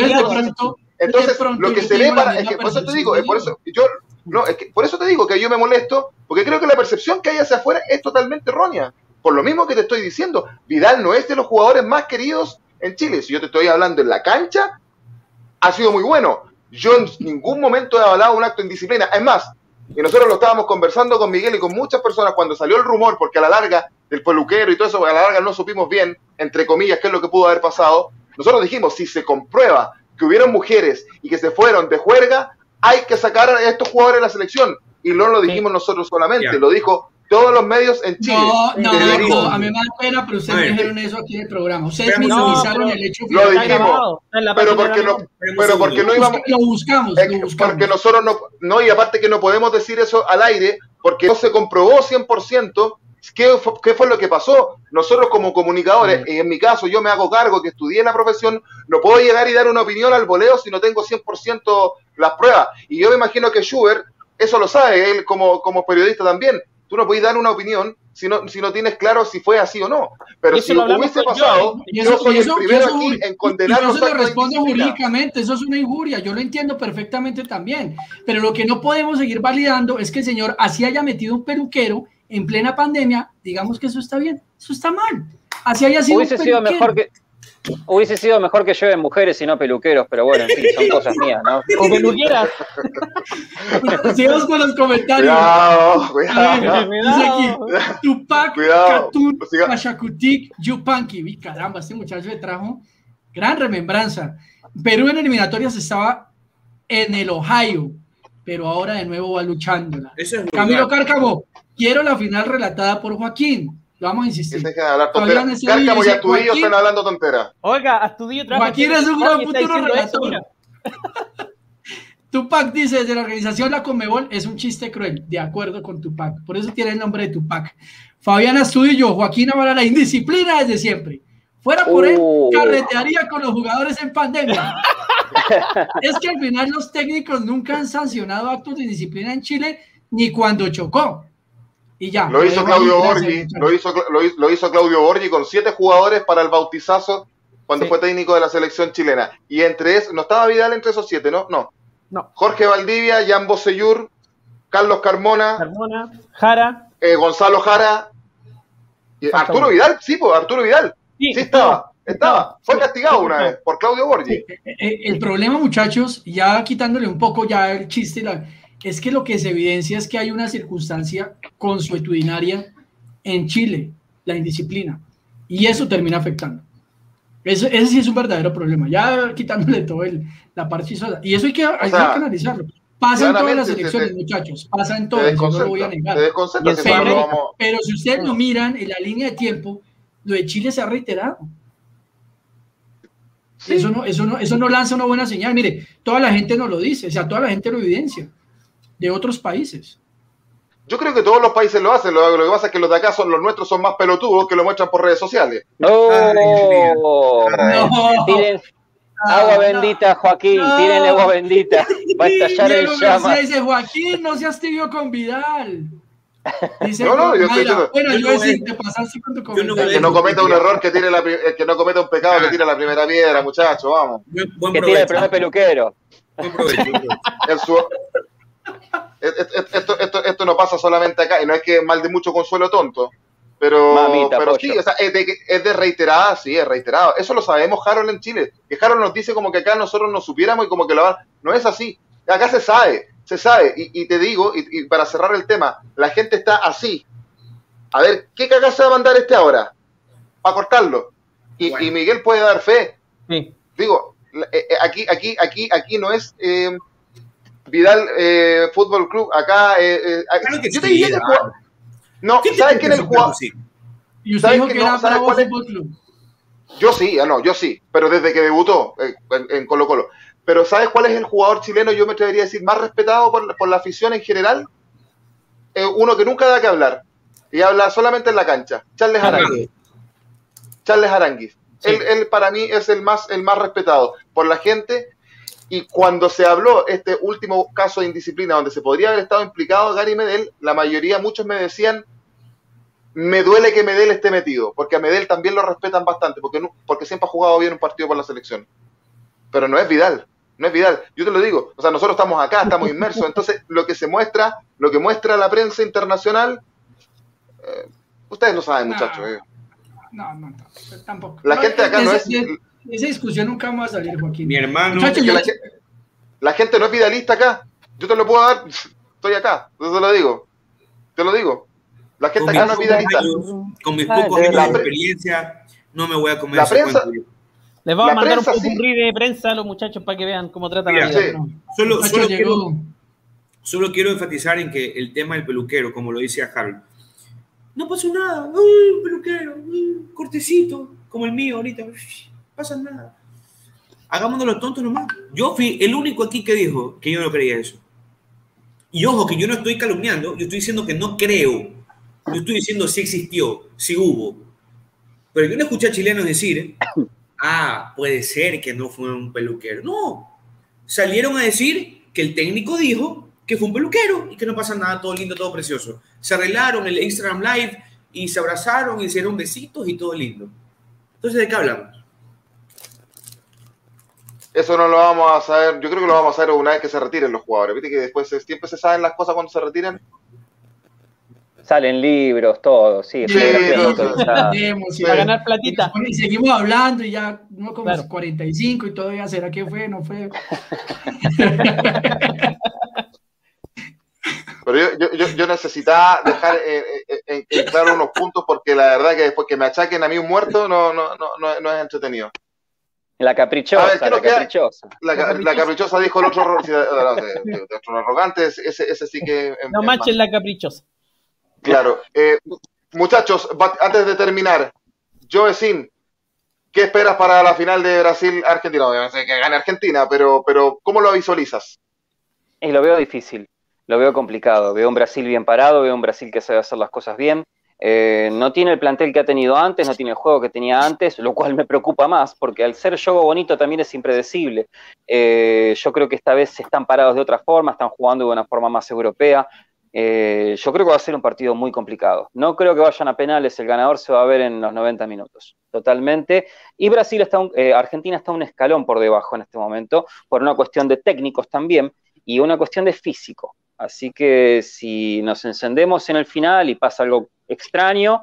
Entonces, lo que se ve para. Es que, por eso te digo, es por eso, yo, no, es que, por eso te digo que yo me molesto, porque creo que la percepción que hay hacia afuera es totalmente errónea. Por lo mismo que te estoy diciendo, Vidal no es de los jugadores más queridos en Chile. Si yo te estoy hablando en la cancha, ha sido muy bueno. Yo en ningún momento he avalado un acto de indisciplina. Es más, y nosotros lo estábamos conversando con Miguel y con muchas personas cuando salió el rumor, porque a la larga del peluquero y todo eso, a la larga no supimos bien, entre comillas, qué es lo que pudo haber pasado. Nosotros dijimos, si se comprueba que hubieron mujeres y que se fueron de juerga, hay que sacar a estos jugadores de la selección. Y no lo dijimos nosotros solamente, lo dijo todos los medios en Chile. No, no, no, a mí me da pena, pero ustedes dijeron eso aquí en el programa. Ustedes minimizaron el hecho que lo dijimos, pero porque no, pero porque no íbamos. Lo buscamos, lo buscamos. Porque nosotros no, no, y aparte que no podemos decir eso al aire, porque no se comprobó 100% ¿Qué fue, ¿Qué fue, lo que pasó? Nosotros como comunicadores, y en mi caso yo me hago cargo que estudié la profesión, no puedo llegar y dar una opinión al voleo si no tengo 100% las pruebas. Y yo me imagino que Schubert eso lo sabe, él como, como periodista también. Tú no puedes dar una opinión si no, si no tienes claro si fue así o no. Pero si lo hubiese pasado, yo, soy el primero aquí en condenar Eso lo respondo jurídicamente, eso es una injuria, yo lo entiendo perfectamente también. Pero lo que no podemos seguir validando es que el señor así haya metido un peluquero en plena pandemia, digamos que eso está bien, eso está mal. Así haya sido. Hubiese sido mejor que. Hubiese sido mejor que lleven mujeres y no peluqueros, pero bueno, en fin, son cosas mías, ¿no? O peluqueras. Sigamos con los comentarios. Cuidado, cuidado. Dice aquí, Tupac Katun Pachacutic Yupanqui. Caramba, este muchacho le trajo gran remembranza. Perú en eliminatorias estaba en el Ohio, pero ahora de nuevo va luchándola. Camilo Cárcamo, quiero la final relatada por Joaquín. Lo vamos a insistir. Dejen de hablar. Cárcamo y Astudillo están hablando tonteras. Oiga, Astudillo trabaja. Joaquín es un gran futuro relator. Tupac dice desde la organización La Comebol es un chiste cruel, de acuerdo con Tupac, por eso tiene el nombre de Tupac. Fabián Astudillo, Joaquín habla la indisciplina desde siempre. Fuera por él, uh. carretearía con los jugadores en pandemia. es que al final los técnicos nunca han sancionado actos de indisciplina en Chile ni cuando chocó. Y ya. Lo hizo Claudio Borgi, lo hizo, lo, hizo Claudio Borgi con siete jugadores para el bautizazo cuando fue técnico de la selección chilena. Y entre esos, no estaba Vidal entre esos siete, ¿no? No. no. Jorge Valdivia, Jan Bosellur, Carlos Carmona, Carmona Jara, eh, Gonzalo Jara, Arturo Vidal, sí, pues Arturo Vidal. Sí, estaba. Estaba, fue castigado una vez por Claudio Borgi. Eh, eh, el problema, muchachos, ya quitándole un poco ya el chiste, es que lo que se evidencia es que hay una circunstancia consuetudinaria en Chile, la indisciplina, y eso termina afectando. Eso, ese sí es un verdadero problema, ya quitándole todo el, la parte Y eso hay que, hay que analizarlo. Pasa en todas las elecciones, muchachos, pasa en todas, no lo voy a negar. Pero, pero si ustedes lo miran en la línea de tiempo, lo de Chile se ha reiterado. Eso, no, eso, no, eso no lanza una buena señal. Mire, toda la gente nos lo dice, o sea, toda la gente lo evidencia de otros países. Yo creo que todos los países lo hacen. Lo, que pasa es que los de acá son los nuestros son más pelotudos que lo muestran por redes sociales. No, agua bendita, Joaquín. Tienen agua bendita. Va a estallar el llama. Dice Joaquín, no seas tibio con Vidal. Dice, no, no, yo estoy diciendo. Bueno, yo, decir, te pasaste con tu comentario. Que no cometa un error, que tire la, que no cometa un pecado, que tire la primera piedra, muchacho, vamos. que tire el primer peluquero. el su... esto, esto, esto, no pasa solamente acá, y no es que mal de mucho consuelo tonto, pero, pero sí, o sea, es, de, es de reiterada, sí, es reiterado. Eso lo sabemos Harold en Chile, que Harold nos dice como que acá nosotros no supiéramos y como que lo No es así, acá se sabe se sabe. Y, te digo, y, para cerrar el tema, la gente está así. A ver, ¿qué cagada se va a mandar este ahora? Para cortarlo. Y, Miguel puede dar fe. Digo, eh, eh, aquí, aquí, aquí, aquí no es eh, Vidal Fútbol Club. Acá, yo te diría que No, ¿sabes quién es el jugador? ¿Sabes que no? ¿Sabes cuál es? Yo sí, ah, no, yo sí, pero desde que debutó en Colo Colo. Pero ¿sabes cuál es el jugador chileno, yo me atrevería a decir, más respetado por, la afición en general? uno que nunca da que hablar y habla solamente en la cancha, Charles Aranguis. Charles Aranguis. Él, para mí es el más, el más respetado por la gente y cuando se habló este último caso de indisciplina donde se podría haber estado implicado Gary Medel, la mayoría, muchos me decían, me duele que Medel esté metido, porque a Medel también lo respetan bastante, porque, porque siempre ha jugado bien un partido por la selección. Pero no es Vidal no es Vidal. Yo te lo digo, o sea, nosotros estamos acá, estamos inmersos, entonces lo que se muestra, lo que muestra la prensa internacional, eh, ustedes lo saben, muchachos. Eh. No, no, tampoco. La gente acá no es... Esa discusión nunca va a salir, Joaquín. Mi hermano... la, gente no es vidalista acá. Yo te lo puedo dar, estoy acá, yo te lo digo. Te lo digo. La gente acá no es vidalista. con mis pocos años de experiencia, no me voy a comer la prensa, les vamos a mandar un poco de prensa a los muchachos para que vean cómo tratan la vida. Solo, solo, quiero, solo, quiero, enfatizar en que el tema del peluquero, como lo dice Harold, no pasó nada. un peluquero, cortecito, como el mío ahorita. Pasa nada. Hagámonos los tontos nomás. Yo fui el único aquí que dijo que yo no creía eso. Y ojo, que yo no estoy calumniando, yo estoy diciendo que no creo. Yo estoy diciendo si existió, si hubo. Pero yo no escuché a chilenos decir ah, puede ser que no fue un peluquero. No, salieron a decir que el técnico dijo que fue un peluquero y que no pasa nada, todo lindo, todo precioso. Se arreglaron el Instagram Live y se abrazaron, hicieron besitos y todo lindo. Entonces, ¿de qué hablamos? Eso no lo vamos a saber, yo creo que lo vamos a saber una vez que se retiren los jugadores. Viste que después siempre se saben las cosas cuando se retiran. Salen libros, todo, sí. sí, para ganar platita. Y seguimos hablando y ya no como 45 y todavía será que fue, no fue. Pero yo, yo, yo necesitaba dejar eh, eh, en, claro unos puntos porque la verdad que después que me achaquen a mí un muerto no, no, no, no, es entretenido. La caprichosa, la caprichosa. La, caprichosa dijo el otro, de, otro arrogante, ese, ese sí que... No manches la caprichosa. Claro. Eh, muchachos, antes de terminar, Joe ¿qué esperas para la final de Brasil-Argentina? Obviamente que gane Argentina, pero, pero ¿cómo lo visualizas? Y lo veo difícil, lo veo complicado. Veo un Brasil bien parado, veo un Brasil que sabe hacer las cosas bien. Eh, no tiene el plantel que ha tenido antes, no tiene el juego que tenía antes, lo cual me preocupa más, porque al ser juego bonito también es impredecible. Eh, yo creo que esta vez están parados de otra forma, están jugando de una forma más europea. Eh, yo creo que va a ser un partido muy complicado. No creo que vayan a penales, el ganador se va a ver en los 90 minutos, totalmente. Y Brasil está, eh, Argentina está un escalón por debajo en este momento, por una cuestión de técnicos también y una cuestión de físico. Así que si nos encendemos en el final y pasa algo extraño,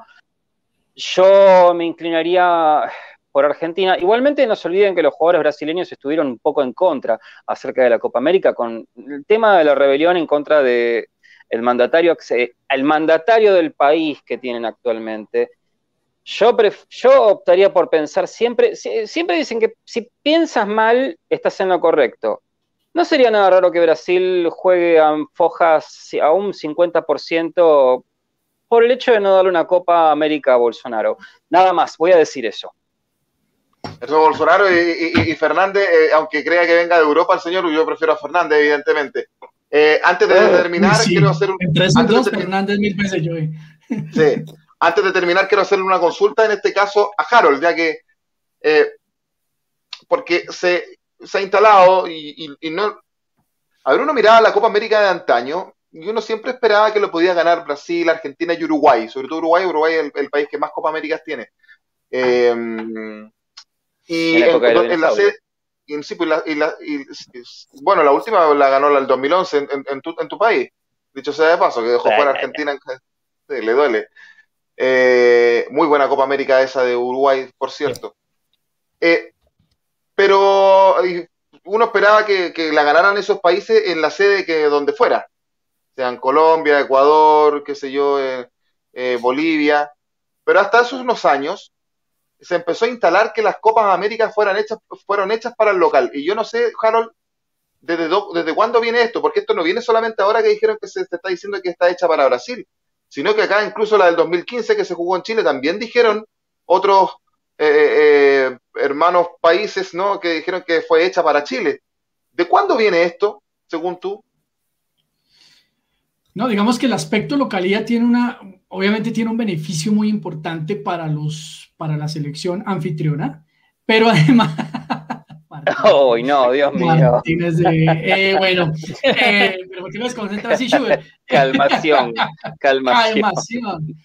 yo me inclinaría por Argentina. Igualmente no se olviden que los jugadores brasileños estuvieron un poco en contra acerca de la Copa América con el tema de la rebelión en contra de, el mandatario, el mandatario del país que tienen actualmente, yo, yo optaría por pensar siempre, siempre dicen que si piensas mal, estás en lo correcto. No sería nada raro que Brasil juegue a fojas a un 50% por el hecho de no darle una Copa América a Bolsonaro. Nada más, voy a decir eso. Eso Bolsonaro y, Fernández, eh, aunque crea que venga de Europa el señor, yo prefiero a Fernández, evidentemente. Eh, antes de oh, terminar, quiero hacer un. Entre Fernández mil veces yo. Sí. Antes de terminar, quiero hacerle una consulta, en este caso a Harold, ya que. Eh, porque se, se, ha instalado y, no. A ver, uno miraba la Copa América de antaño y uno siempre esperaba que lo podía ganar Brasil, Argentina y Uruguay. Sobre todo Uruguay, Uruguay es el, país que más Copa Américas tiene. Eh, y en, la sede, y, pues, bueno, la última la ganó la del 2011 en, en, tu, en tu país, dicho sea de paso, que dejó fuera Argentina, le duele. Eh, muy buena Copa América esa de Uruguay, por cierto. Eh, pero uno esperaba que, la ganaran esos países en la sede que donde fuera, sean Colombia, Ecuador, qué sé yo, eh, Bolivia. Pero hasta esos unos años, se empezó a instalar que las Copas Américas fueran hechas, fueron hechas para el local. Y yo no sé, Harold, desde, desde cuándo viene esto, porque esto no viene solamente ahora que dijeron que se, está diciendo que está hecha para Brasil, sino que acá incluso la del 2015 que se jugó en Chile también dijeron otros eh, eh, eh, hermanos países, ¿no? Que dijeron que fue hecha para Chile. ¿De cuándo viene esto, según tú? No, digamos que el aspecto localidad tiene una, obviamente tiene un beneficio muy importante para los, para la selección anfitriona, pero además. ¡Uy, no, Dios mío! eh, bueno, eh, pero ¿por qué nos concentras así, Schubert? Calmación, calmación. calmación.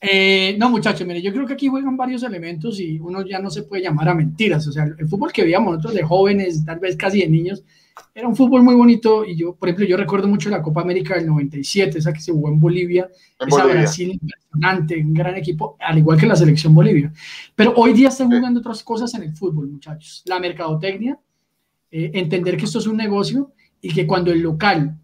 Eh, no, muchachos, mire, yo creo que aquí juegan varios elementos y uno ya no se puede llamar a mentiras. O sea, el fútbol que veíamos nosotros de jóvenes, tal vez casi de niños, era un fútbol muy bonito y yo, por ejemplo, yo recuerdo mucho la Copa América del 97, esa que se jugó en Bolivia, esa Brasil impresionante, un gran equipo, al igual que la selección Bolivia. Pero hoy día están jugando otras cosas en el fútbol, muchachos. La mercadotecnia, eh, entender que esto es un negocio y que cuando el local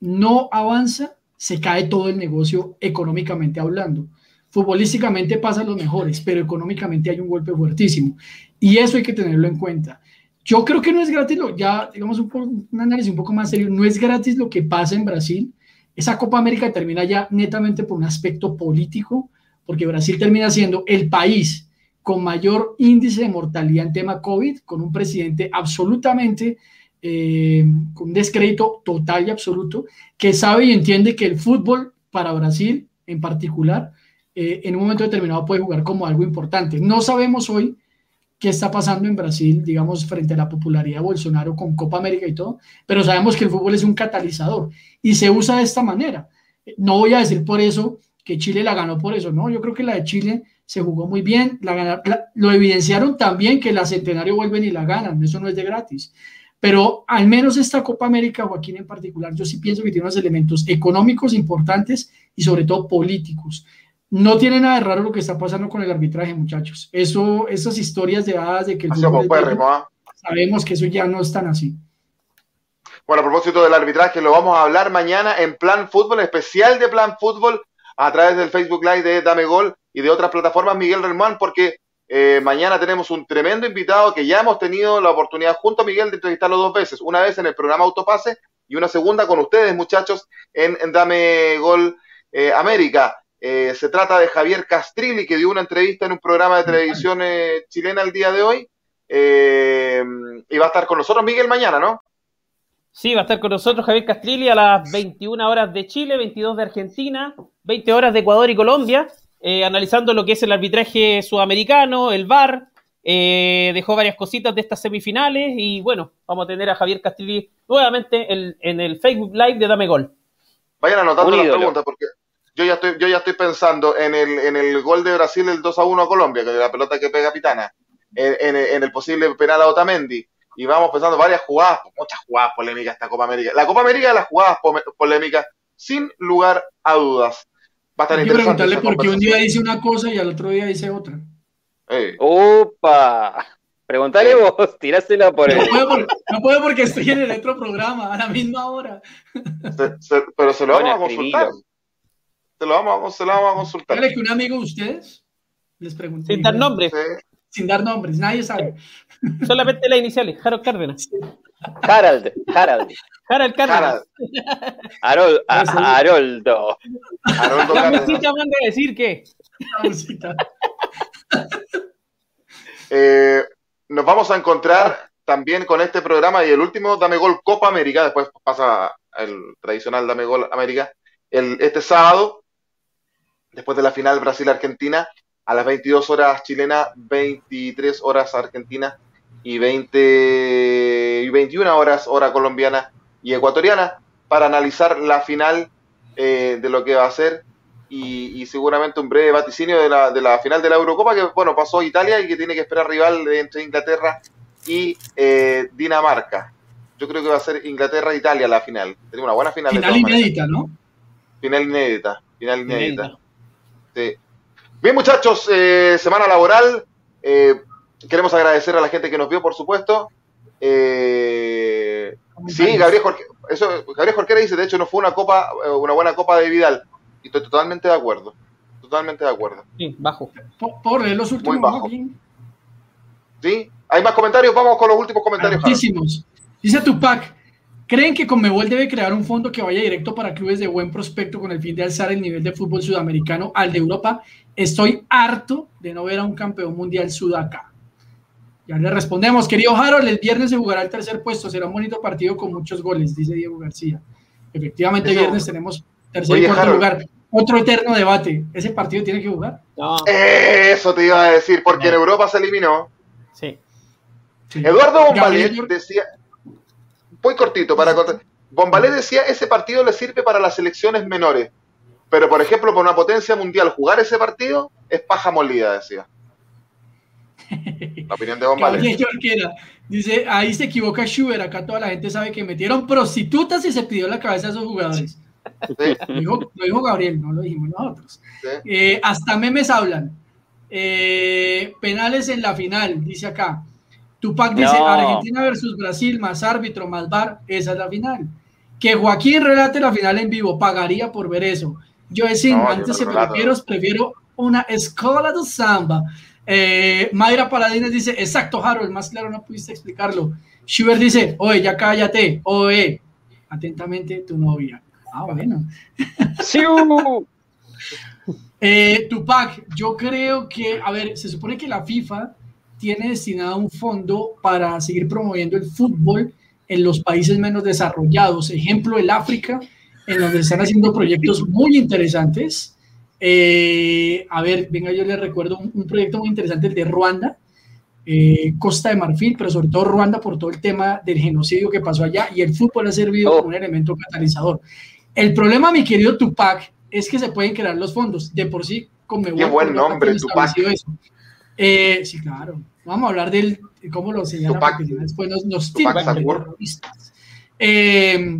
no avanza, se cae todo el negocio económicamente hablando. Futbolísticamente pasan los mejores, pero económicamente hay un golpe fuertísimo. Y eso hay que tenerlo en cuenta. Yo creo que no es gratis, lo, ya digamos un, análisis un poco más serio, no es gratis lo que pasa en Brasil. Esa Copa América termina ya netamente por un aspecto político, porque Brasil termina siendo el país con mayor índice de mortalidad en tema COVID, con un presidente absolutamente eh, con un descrédito total y absoluto, que sabe y entiende que el fútbol para Brasil en particular, eh, en un momento determinado puede jugar como algo importante. No sabemos hoy qué está pasando en Brasil, digamos, frente a la popularidad de Bolsonaro con Copa América y todo, pero sabemos que el fútbol es un catalizador y se usa de esta manera. No voy a decir por eso que Chile la ganó por eso, no, yo creo que la de Chile se jugó muy bien, la, lo evidenciaron también que la Centenario vuelven y la ganan, eso no es de gratis. pero al menos esta Copa América, Joaquín en particular, yo sí pienso que tiene unos elementos económicos importantes y sobre todo políticos. No tiene nada de raro lo que está pasando con el arbitraje, muchachos. Eso, esas historias de hadas de que el ¿ah? sabemos que eso ya no es tan así. Bueno, a propósito del arbitraje, lo vamos a hablar mañana en Plan Fútbol, especial de Plan Fútbol, a través del Facebook Live de Dame Gol y de otras plataformas, Miguel Relmán, porque eh, mañana tenemos un tremendo invitado que ya hemos tenido la oportunidad junto a Miguel de entrevistarlo dos veces, una vez en el programa Autopase y una segunda con ustedes, muchachos, en, Dame Gol eh, América. Eh, se trata de Javier Castrilli, que dio una entrevista en un programa de televisión chilena el día de hoy. y va a estar con nosotros Miguel mañana, ¿no? Sí, va a estar con nosotros Javier Castrilli a las 21 horas de Chile, 22 de Argentina, 20 horas de Ecuador y Colombia. Eh, analizando lo que es el arbitraje sudamericano, el VAR, eh, dejó varias cositas de estas semifinales y bueno, vamos a tener a Javier Castilli nuevamente en, el Facebook Live de Dame Gol. Vayan anotando las preguntas porque yo ya estoy, yo ya estoy pensando en el, en el gol de Brasil, el 2 a 1 a Colombia, que es la pelota que pega Pitana, en, el posible penal a Otamendi, y vamos pensando varias jugadas, muchas jugadas polémicas esta Copa América. La Copa América de las jugadas polémicas, sin lugar a dudas. Hay que preguntarle por qué un día dice una cosa y al otro día dice otra. ¡Opa! Preguntale vos, tirásela por no Puedo no puedo porque estoy en el otro programa a la misma hora. pero se lo vamos a consultar. Se lo vamos, se lo vamos a consultar. Dale que un amigo de ustedes les pregunte. Sin dar nombres. Sin dar nombres, nadie sabe. Solamente las iniciales, Harold Cárdenas. Harald, Harald. Harald Cárdenas. Haroldo. Haroldo. Haroldo La musita manda a decir que. Eh, nos vamos a encontrar también con este programa y el último Dame Gol Copa América, después pasa el tradicional Dame Gol América, el, este sábado, después de la final Brasil-Argentina, a las 22 horas chilena, 23 horas argentina y 20 y 21 horas hora colombiana y ecuatoriana para analizar la final eh, de lo que va a ser y, seguramente un breve vaticinio de la, de la, final de la Eurocopa que bueno pasó Italia y que tiene que esperar rival entre Inglaterra y eh, Dinamarca. Yo creo que va a ser Inglaterra-Italia la final. Tenemos una buena final. Final inédita, ¿no? Final inédita. Final inédita. Sí. Bien, muchachos, eh, semana laboral. queremos agradecer a la gente que nos vio, por supuesto. Eh, sí, Gabriel Jorge, eso, Gabriel Jorquera dice, de hecho no fue una copa, eh, una buena copa de Vidal. Y estoy totalmente de acuerdo. Totalmente de acuerdo. Sí, bajo. Por, los últimos. bajo. Sí, hay más comentarios, vamos con los últimos comentarios. Muchísimos. Dice Tupac, ¿creen que Conmebol debe crear un fondo que vaya directo para clubes de buen prospecto con el fin de alzar el nivel de fútbol sudamericano al de Europa? Estoy harto de no ver a un campeón mundial sudaca. Ya le respondemos, querido Harold, el viernes se jugará el tercer puesto, será un bonito partido con muchos goles, dice Diego García. Efectivamente, viernes tenemos tercer y cuarto lugar. Otro eterno debate, ¿ese partido tiene que jugar? Eso te iba a decir, porque en Europa se eliminó. Sí. Eduardo Bombalé decía, muy cortito para cortar. Bombalé decía, ese partido le sirve para las selecciones menores, pero por ejemplo, por una potencia mundial, jugar ese partido es paja molida, decía. La opinión de Bomba Dice, ahí se equivoca Schubert, acá toda la gente sabe que metieron prostitutas y se pidió la cabeza a esos jugadores. Lo, dijo, Gabriel, no lo dijimos nosotros. Eh, hasta memes hablan. Eh, penales en la final, dice acá. Tupac dice Argentina versus Brasil, más árbitro, más bar, esa es la final. Que Joaquín relate la final en vivo, pagaría por ver eso. Yo decía, antes de prefiero, prefiero una escuela de samba. Eh, Mayra Paladines dice, exacto, Harold, más claro no pudiste explicarlo. Schubert dice, oye, ya cállate, oye, atentamente tu novia. Ah, bueno. Sí. eh, Tupac, yo creo que, a ver, se supone que la FIFA tiene destinado un fondo para seguir promoviendo el fútbol en los países menos desarrollados. Ejemplo, el África, en donde están haciendo proyectos muy interesantes. Eh, a ver, venga, yo les recuerdo un, proyecto muy interesante, el de Ruanda, eh, Costa de Marfil, pero sobre todo Ruanda por todo el tema del genocidio que pasó allá y el fútbol ha servido como un elemento catalizador. El problema, mi querido Tupac, es que se pueden crear los fondos. De por sí, con Qué buen nombre, Tupac. Eh, sí, claro. Vamos a hablar del cómo lo señala porque después nos, nos terroristas. Eh,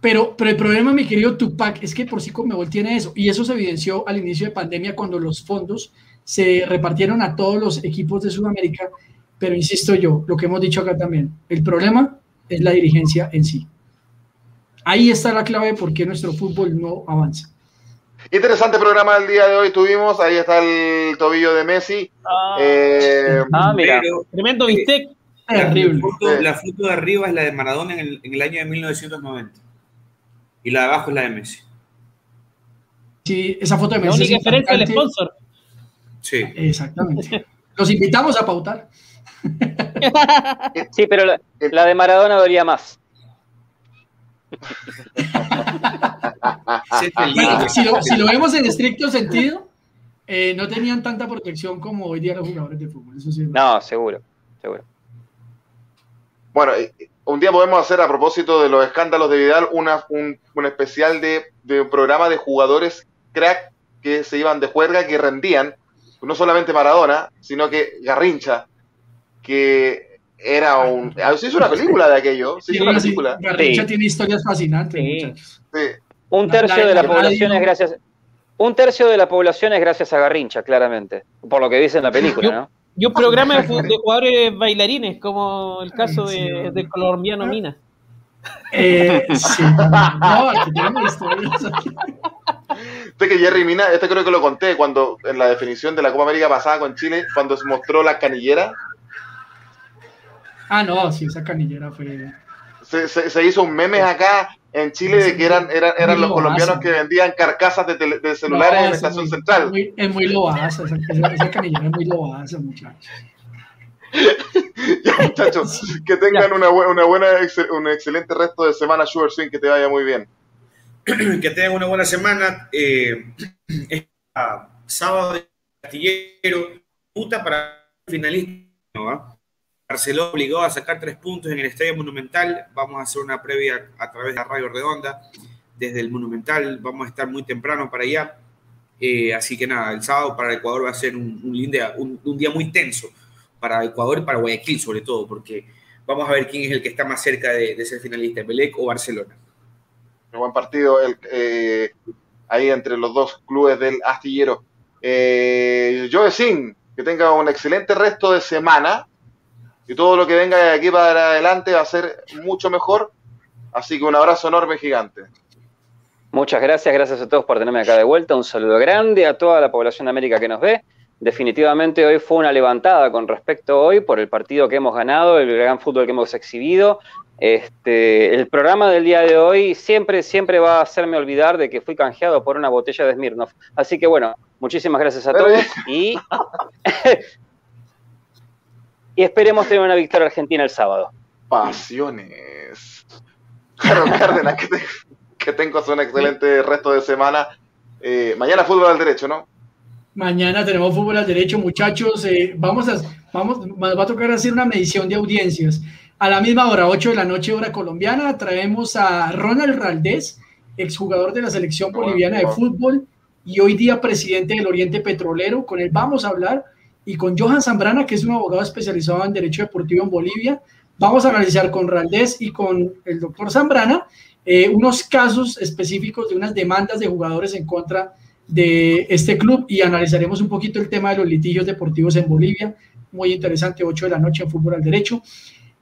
pero, pero el problema, mi querido Tupac, es que por sí Conmebol tiene eso, y eso se evidenció al inicio de pandemia cuando los fondos se repartieron a todos los equipos de Sudamérica, pero insisto yo, lo que hemos dicho acá también, el problema es la dirigencia en sí. Ahí está la clave de por qué nuestro fútbol no avanza. Interesante programa del día de hoy tuvimos. Ahí está el tobillo de Messi. Ah, eh, ah mira. Tremendo bistec. Terrible. La foto, de arriba es la de Maradona en el, en el, año de 1990. Y la de abajo es la de Messi. Sí, esa foto de Messi. La única diferencia es el sponsor. Sí. Exactamente. Los invitamos a pautar. Sí, pero la, la de Maradona dolía más. Si, lo, vemos en estricto sentido, eh, no tenían tanta protección como hoy día los jugadores de fútbol. no, seguro, seguro. Bueno, un día podemos hacer a propósito de los escándalos de Vidal una, un, especial de, de, un programa de jugadores crack que se iban de juerga, que rendían, no solamente Maradona, sino que Garrincha, que era un. Se hizo una película de aquello. Se hizo una película. Garrincha tiene historias fascinantes, muchachos. Un tercio de la población es gracias. Un tercio de la población es gracias a Garrincha, claramente. Por lo que dice en la película, ¿no? Y un programa de, jugadores bailarines, como el caso de, del colombiano Mina. Eh, sí, no, aquí tenemos historias. Este que Jerry Mina, este creo que lo conté cuando en la definición de la Copa América pasada con Chile, cuando se mostró la canillera Ah, no, sí, esa canillera fue. Se, se, hizo un meme acá en Chile de que eran, eran, eran los colombianos que vendían carcasas de, de celulares en la estación central. Es muy, es muy lobaza, esa, canillera es muy lobaza, muchachos. ya, muchachos, que tengan una, una buena, un excelente resto de semana, Sugar Swing, que te vaya muy bien. que tengan una buena semana. Eh, sábado de Castillero, puta para finalista, ¿no? Barcelona obligó a sacar tres puntos en el Estadio Monumental. Vamos a hacer una previa a través de Radio Redonda desde el Monumental. Vamos a estar muy temprano para allá. Eh, así que nada, el sábado para Ecuador va a ser un, un, día muy tenso para Ecuador y para Guayaquil sobre todo, porque vamos a ver quién es el que está más cerca de, ser finalista, Belec o Barcelona. Un buen partido eh, ahí entre los dos clubes del astillero. Eh, que tenga un excelente resto de semana y todo lo que venga de aquí para adelante va a ser mucho mejor. Así que un abrazo enorme, gigante. Muchas gracias, gracias a todos por tenerme acá de vuelta. Un saludo grande a toda la población de América que nos ve. Definitivamente hoy fue una levantada con respecto hoy por el partido que hemos ganado, el gran fútbol que hemos exhibido. Este, el programa del día de hoy siempre, siempre va a hacerme olvidar de que fui canjeado por una botella de Smirnoff. Así que bueno, muchísimas gracias a todos y y esperemos tener una victoria argentina el sábado. Pasiones. Carlos Cárdenas, que, que tengas un excelente resto de semana. Eh, mañana fútbol al derecho, ¿no? Mañana tenemos fútbol al derecho, muchachos. Eh, vamos a, vamos, va a tocar hacer una medición de audiencias. A la misma hora, 8 de la noche, hora colombiana, traemos a Ronald Raldés, exjugador de la selección boliviana de fútbol y hoy día presidente del Oriente Petrolero. Con él vamos a hablar y con Johan Zambrana, que es un abogado especializado en Derecho Deportivo en Bolivia. Vamos a analizar con Raldés y con el doctor Zambrana eh, unos casos específicos de unas demandas de jugadores en contra de este club y analizaremos un poquito el tema de los litigios deportivos en Bolivia. Muy interesante, 8 de la noche en Fútbol al Derecho.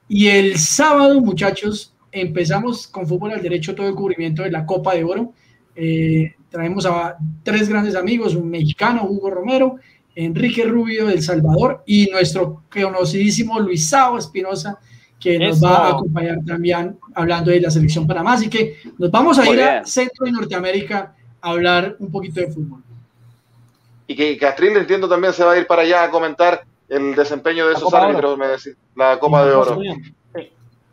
Y el sábado, muchachos, empezamos con Fútbol al Derecho todo el cubrimiento de la Copa de Oro. Eh, traemos a tres grandes amigos, un mexicano, Hugo Romero, Enrique Rubio del Salvador y nuestro conocidísimo Luisao Espinosa, que nos va a acompañar también hablando de la selección Panamá. Así que nos vamos a ir a Centro y Norteamérica a hablar un poquito de fútbol. Y que Castril, entiendo, también se va a ir para allá a comentar el desempeño de esos árbitros, me decís, la Copa de Oro.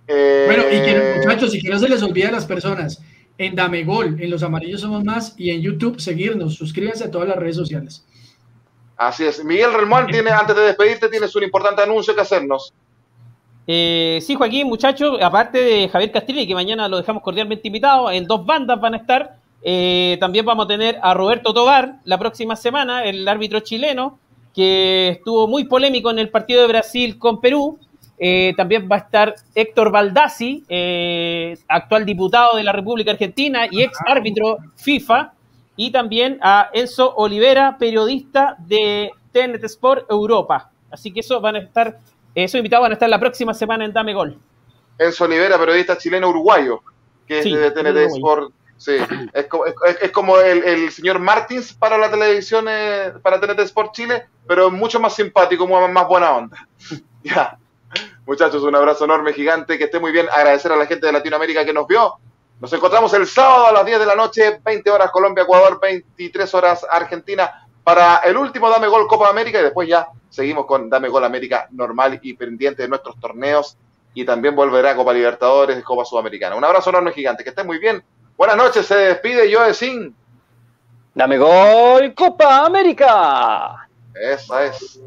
Eh, bueno, y que muchachos, y que no se les olvide a las personas, en Dame Gol, en Los Amarillos Somos Más y en YouTube, seguirnos, suscríbanse a todas las redes sociales. Así es. Miguel Relmón, tiene, antes de despedirte, tienes un importante anuncio que hacernos. Eh, sí, Joaquín, muchachos, aparte de Javier Castillo, que mañana lo dejamos cordialmente invitado, en dos bandas van a estar. Eh, también vamos a tener a Roberto Tobar la próxima semana, el árbitro chileno. que estuvo muy polémico en el partido de Brasil con Perú. Eh, también va a estar Héctor Baldassi, actual diputado de la República Argentina y ex árbitro FIFA. Y también a Enzo Olivera, periodista de TNT Sport Europa. Así que eso van a estar, esos invitados van a estar la próxima semana en Dame Gol. Enzo Olivera, periodista chileno uruguayo, que es de TNT Sport. Sí, es como, es, como el, señor Martins para la televisión, eh, para TNT Sport Chile, pero mucho más simpático, más buena onda. ya. Muchachos, un abrazo enorme, gigante, que esté muy bien. Agradecer a la gente de Latinoamérica que nos vio. Nos encontramos el sábado a las 10 de la noche, 20 horas Colombia, Ecuador, 23 horas Argentina, para el último Dame Gol Copa América y después ya seguimos con Dame Gol América normal y pendiente de nuestros torneos y también volverá Copa Libertadores, Copa Sudamericana. Un abrazo enorme, gigante, que esté muy bien. Buenas noches, se despide Joe Sin. Dame Gol Copa América. Esa es.